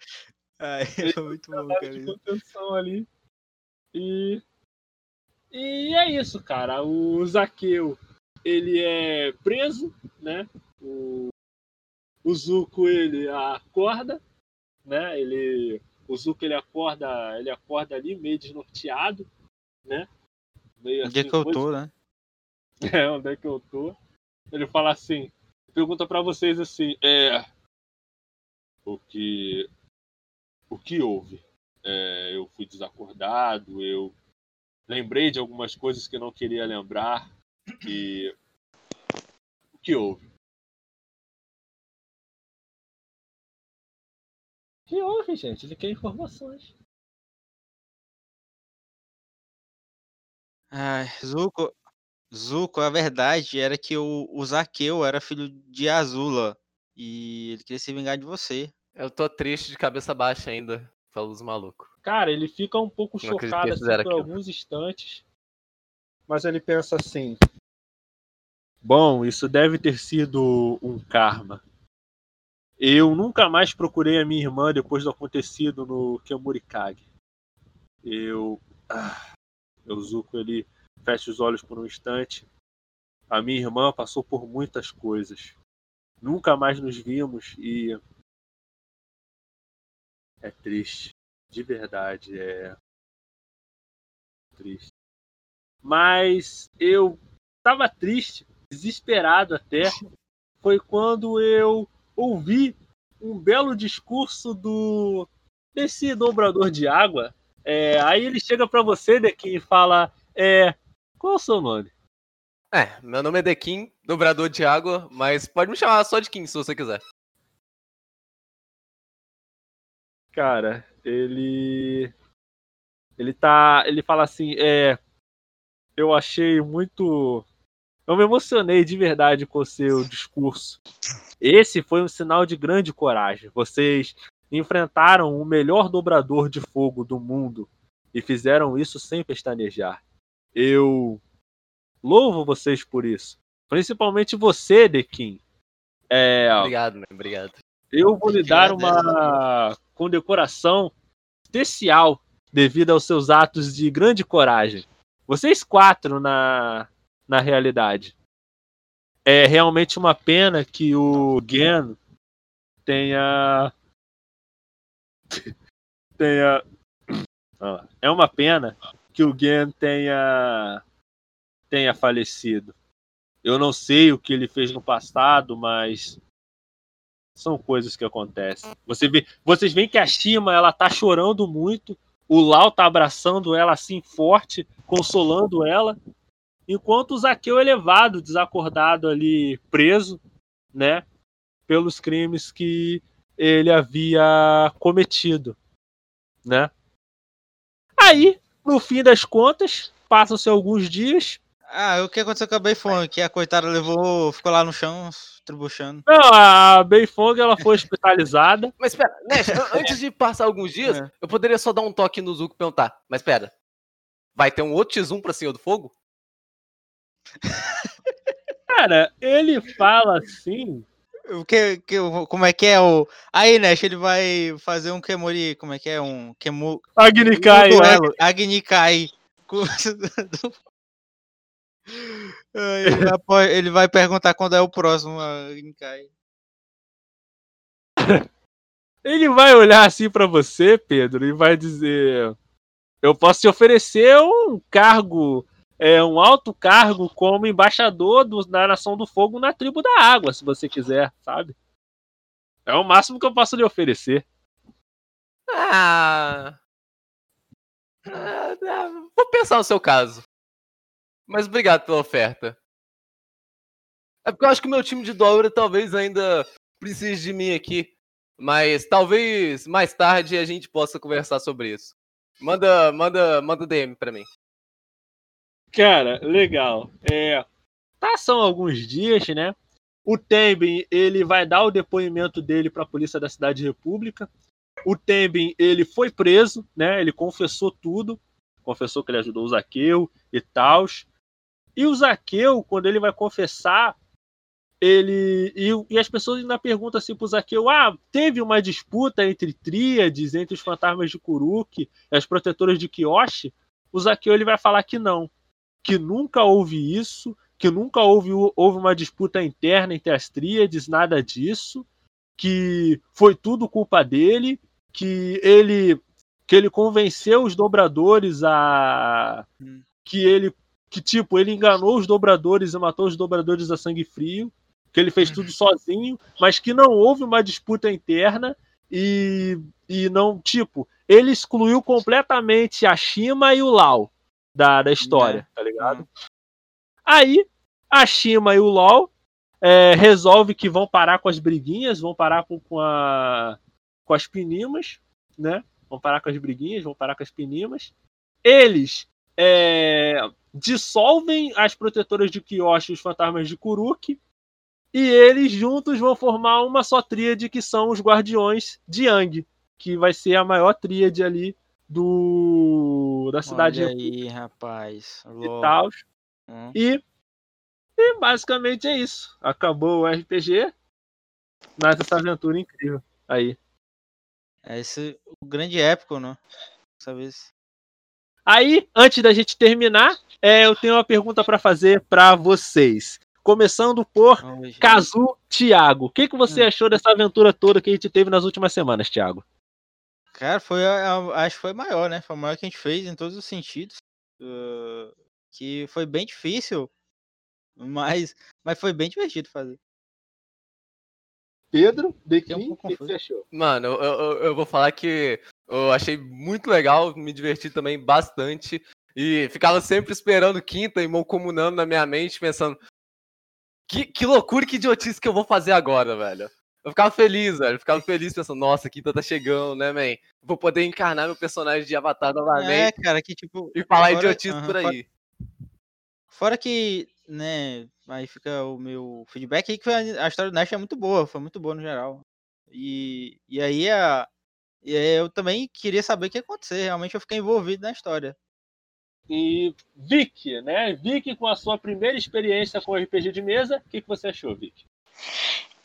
Ai, é muito bom, trabalho cara. de contenção ali. E. E é isso, cara. O Zaqueu, ele é preso, né? O, o Zuko, ele acorda, né? Ele, o Zuko, ele acorda, ele acorda ali meio desnorteado, né? Meio Onde é assim, que eu coisa- tô, né? é, onde é que eu tô? Ele fala assim, pergunta pra vocês assim, é o que o que houve? É, eu fui desacordado, eu lembrei de algumas coisas que eu não queria lembrar e o que houve? O que houve, gente? Ele quer informações. Ai, Zuko, Zuko, a verdade era que o, o Zaqueu era filho de Azula. E ele queria se vingar de você. Eu tô triste de cabeça baixa ainda, pelos malucos. Cara, ele fica um pouco Não chocado assim, por aquilo. alguns instantes. Mas ele pensa assim: Bom, isso deve ter sido um karma. Eu nunca mais procurei a minha irmã depois do acontecido no Kemurikage. Eu. Ah, o Zuko ele fecha os olhos por um instante. A minha irmã passou por muitas coisas. Nunca mais nos vimos e. É triste. De verdade, é. Triste. Mas eu tava triste, desesperado até. Foi quando eu ouvi um belo discurso do desse dobrador de água. É, aí ele chega pra você, Dequim, e fala: é, Qual é o seu nome? É, meu nome é Dequim, dobrador de água, mas pode me chamar só de Kim se você quiser. Cara, ele. Ele tá. Ele fala assim, é. Eu achei muito. Eu me emocionei de verdade com o seu discurso. Esse foi um sinal de grande coragem. Vocês enfrentaram o melhor dobrador de fogo do mundo e fizeram isso sem pestanejar. Eu louvo vocês por isso. Principalmente você, Dequim. É, Obrigado, man, obrigado. eu vou lhe dar uma condecoração especial devido aos seus atos de grande coragem. Vocês quatro na, na realidade. É realmente uma pena que o Gen tenha. tenha. É uma pena que o Gen tenha. tenha falecido. Eu não sei o que ele fez no passado, mas são coisas que acontecem. Você vê, vocês veem que a Shima ela tá chorando muito, o Lau tá abraçando ela assim forte, consolando ela, enquanto o Zaqueu é levado, desacordado ali, preso, né, pelos crimes que ele havia cometido, né? Aí, no fim das contas, passam-se alguns dias, Ah, o que aconteceu com a Beifong? Que a coitada levou, ficou lá no chão, tribuchando. não, a Beifong ela foi hospitalizada. Mas pera, an- antes de passar alguns dias, É. eu poderia só dar um toque no Zuko e perguntar. Mas pera, vai ter um outro X1 pra Senhor do Fogo? Cara, ele fala assim. Que, que, como é que é o. Aí, Nash, ele vai fazer um Kemori. Como é que é? Um Kemu. Agnikai, um né? Agnikai. Ele, vai, ele vai perguntar quando é o próximo Agnikai. Ele vai olhar assim pra você, Pedro, e vai dizer: Eu posso te oferecer um cargo, é, um alto cargo como embaixador do- da Nação do Fogo na tribo da água, se você quiser, sabe? É o máximo que eu posso lhe oferecer. Ah. Ah, Vou pensar no seu caso. Mas obrigado pela oferta. É porque eu acho que o meu time de Doura talvez ainda precise de mim aqui. Mas talvez mais tarde a gente possa conversar sobre isso. Manda, manda, manda DM pra mim. Cara, legal. É, passam alguns dias, né? O Tembin, ele vai dar o depoimento dele para a polícia da cidade República. O Tembin, ele foi preso, né? Ele confessou tudo. Confessou que ele ajudou o Zaqueu e tal. E o Zaqueu, quando ele vai confessar, ele. E, e as pessoas ainda perguntam assim pro Zaqueu: ah, teve uma disputa entre tríades, entre os fantasmas de Kuruk e as protetoras de Kyoshi? O Zaqueu ele vai falar que não que nunca houve isso, que nunca houve, houve uma disputa interna entre as tríades, nada disso, que foi tudo culpa dele, que ele que ele convenceu os dobradores a Hum. que ele que tipo, ele enganou os dobradores e matou os dobradores a sangue frio, que ele fez tudo sozinho, mas que não houve uma disputa interna e e não, tipo, ele excluiu completamente a Shima e o Lau da, da história, tá ligado? Aí, a Shima e o LOL é, resolve que vão parar com as briguinhas, vão parar com, com, a, com as pinimas, né? Vão parar com as briguinhas, vão parar com as pinimas. Eles é, dissolvem as protetoras de Kyoshi e os fantasmas de Kuruk. E eles juntos vão formar uma só tríade que são os Guardiões de Yang, que vai ser a maior tríade ali do da cidade Olha aí, rapaz. e tal. Hum. E, e basicamente é isso. Acabou o RPG. Mas essa aventura incrível. Aí. É esse o grande épico, né? Dessa vez. Aí, antes da gente terminar, é, eu tenho uma pergunta para fazer para vocês. Começando por. Kazu Thiago. O que, que você Hum. achou dessa aventura toda que a gente teve nas últimas semanas, Thiago? Cara, foi a, a- acho que foi maior, né? Foi a maior que a gente fez em todos os sentidos. Uh, que foi bem difícil, mas, mas foi bem divertido fazer. Pedro, Fiquei um pouco confuso. achou? Mano, eu, eu, eu vou falar que eu achei muito legal, me diverti também bastante. E ficava sempre esperando quinta e comunando na minha mente, pensando. Que, que loucura, que idiotice que eu vou fazer agora, velho. Eu ficava feliz, velho. Eu ficava feliz pensando, nossa, quinta tá chegando, né, man? Vou poder encarnar meu personagem de Avatar É, novamente cara, que tipo. e falar fora- idiotice aham, por aí. Fora que, né, aí fica o meu feedback aí que foi a história do Nash é muito boa, foi muito boa no geral. E, e aí a, e aí eu também queria saber o que ia acontecer, realmente eu fiquei envolvido na história. E Vicky, né? Vicky, com a sua primeira experiência com RPG de mesa, o que, que você achou, Vicky?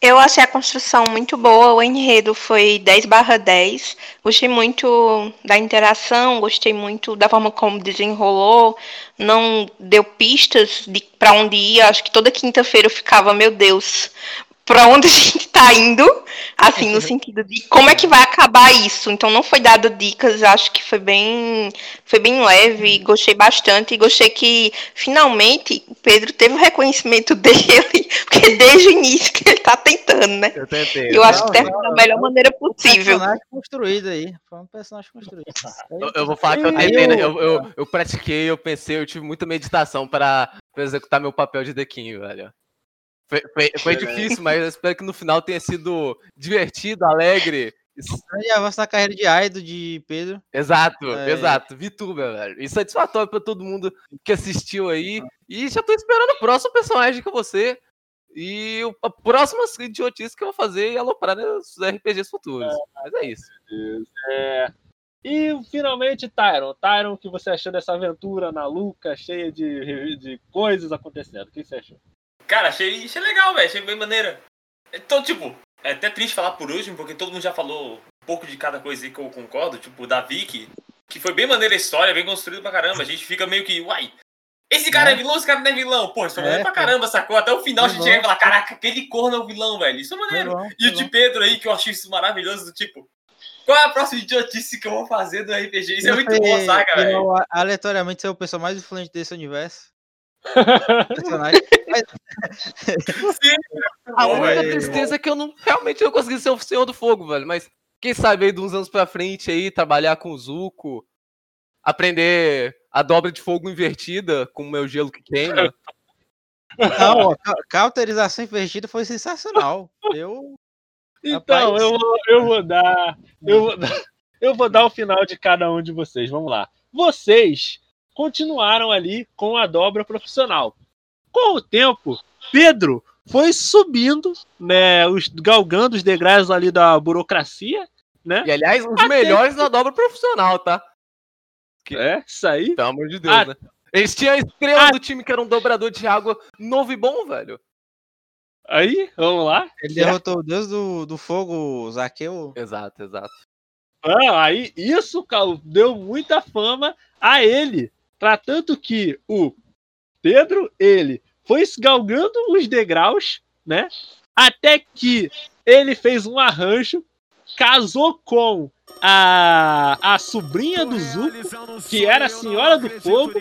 Eu achei a construção muito boa, o enredo foi 10 barra 10. Gostei muito da interação, gostei muito da forma como desenrolou. Não deu pistas de para onde ia. Acho que toda quinta-feira eu ficava, meu Deus, para onde a gente tá indo? Assim, no sentido de como é que vai acabar isso. Então não foi dado dicas, acho que foi bem, foi bem leve, gostei bastante e gostei que finalmente o Pedro teve o reconhecimento dele, porque desde o início que ele tá tentando, né? Eu tentei. Eu acho Não, que terminou da melhor maneira possível. Personagem construído aí, foi um personagem construído. Eu, eu vou falar que eu tentei, né? eu- eu, eu, pratiquei, eu pensei, eu tive muita meditação para pra executar meu papel de Dequinho, velho. Foi, foi, foi difícil, mas eu espero que no final tenha sido divertido, alegre. Grande avanço na carreira de Aido de Pedro. Exato, É. exato. VTuber, velho. E satisfatório pra todo mundo que assistiu aí. E já tô esperando o próximo personagem que você. E o- a próxima idiotice que eu vou fazer e aloprar nos RPGs futuros. Mas é isso. É, E finalmente, Tyron. Tyron, o que você achou dessa aventura na Luca, cheia de, de coisas acontecendo? O que você achou? Cara, achei, achei legal, velho. Achei bem maneira. Então, tipo, é até triste falar por último, porque todo mundo já falou um pouco de cada coisa aí que eu concordo. Tipo, da Vicky, que foi bem maneira a história, bem construída pra caramba. A gente fica meio que, uai, esse cara é, vilão, esse cara não é vilão. Pô, isso é maneiro É, pra caramba, sacou? Até o final a gente chega e fala, caraca, aquele corno é o vilão, velho. Isso é maneiro. Bom, E o foi de. Pedro aí, que eu achei isso maravilhoso, do tipo, qual é a próxima idiotice que eu vou fazer do RPG? Isso é muito bom, saca, velho? aleatoriamente, ser o pessoa mais influente desse universo. Personagem. Sim, muito A única tristeza é que eu não realmente não consegui ser o Senhor do Fogo, velho. Mas quem sabe aí de uns anos pra frente aí, trabalhar com o Zuko, aprender a dobra de fogo invertida com o meu gelo que queima. Não, a ca- cauterização invertida foi sensacional. Eu. Então, Rapaz. eu vou, eu vou dar. Eu vou dar. Eu vou dar o final de cada um de vocês. Vamos lá. Vocês continuaram ali com a dobra profissional. Com o tempo, Pedro foi subindo, né, os, galgando os degraus ali da burocracia, né? E aliás, os Até melhores na dobra profissional, tá? É, isso aí. Pelo amor de Deus, Ah. né? Eles tinham a estrela Ah. do time que era um dobrador de água novo e bom, velho. Aí, vamos lá. Ele derrotou o deus do, do fogo, Zaqueu. Exato, exato. Ah, aí isso deu muita fama a ele. Pra tanto que o Pedro, ele foi galgando os degraus, né? Até que ele fez um arranjo, casou com a, a sobrinha do Zuko, que era a Senhora do Fogo.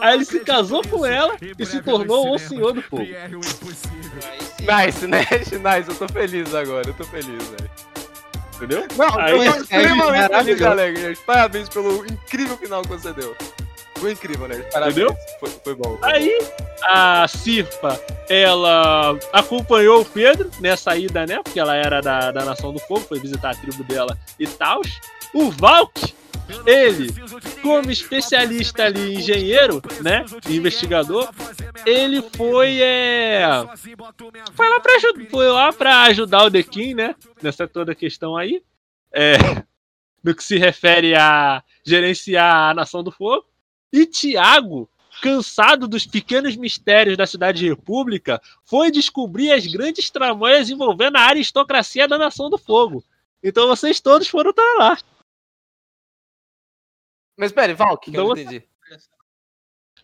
Aí ele se casou com ela e se tornou o Senhor do Fogo. Nice, né? Nice, eu tô feliz agora, eu tô feliz, velho. Entendeu? Não, Aí- eu tô é extremamente feliz, gente. Parabéns pelo incrível final que você deu. Foi incrível, né? Parabéns. Entendeu? Foi, foi bom. foi Aí a Sirpa, ela acompanhou o Pedro nessa ida, né? Porque ela era da, da Nação do Fogo, foi visitar a tribo dela e tal. O Valk, ele, como especialista ali, engenheiro, né? Investigador, ele foi, é, foi lá pra, foi lá pra ajudar o Dequim, né? Nessa toda questão aí. É, no que se refere a gerenciar a Nação do Fogo. E Tiago, cansado dos pequenos mistérios da Cidade República, foi descobrir as grandes tramóias envolvendo a aristocracia da Nação do Fogo. Então vocês todos foram estar lá. Mas pera, Valk, que eu Então não entendi.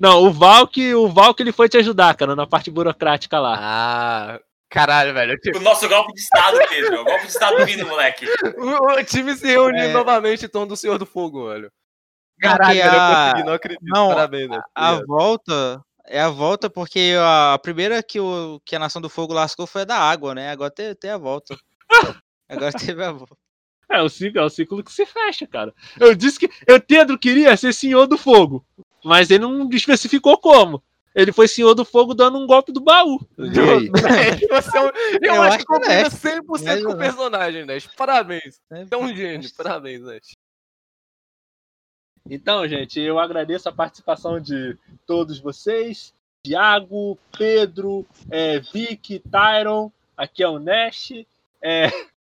Não, o Valk, o Valk ele foi te ajudar, cara, na parte burocrática lá. Ah, caralho, velho. O nosso golpe de estado, Pedro. O golpe de estado vindo, moleque. O, o time se reuniu É. novamente em torno do Senhor do Fogo, velho. Eu a- não acredito. Não, Parabéns, velho. A volta. É a volta porque a, primeira que, o, que a Nação do Fogo lascou foi a da água, né? Agora tem, tem a volta. Agora teve a volta. É o ciclo, é o ciclo que se fecha, cara. Eu disse que eu Pedro queria ser senhor do fogo, mas ele não especificou como. Ele foi senhor do fogo dando um golpe do baú. E aí? Você é um- eu, Eu acho acho que combina honesto. 100% com o honesto. personagem, né? Parabéns. É, É um gênio. Parabéns, né? Então, gente, eu agradeço a participação de todos vocês. Tiago, Pedro, é, Vicky, Tyron, aqui é o Nash. É,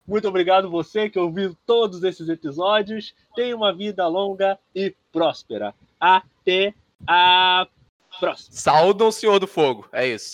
muito obrigado você que ouviu todos esses episódios. Tenha uma vida longa e próspera. Até a próxima. Saúdam o Senhor do Fogo. É isso.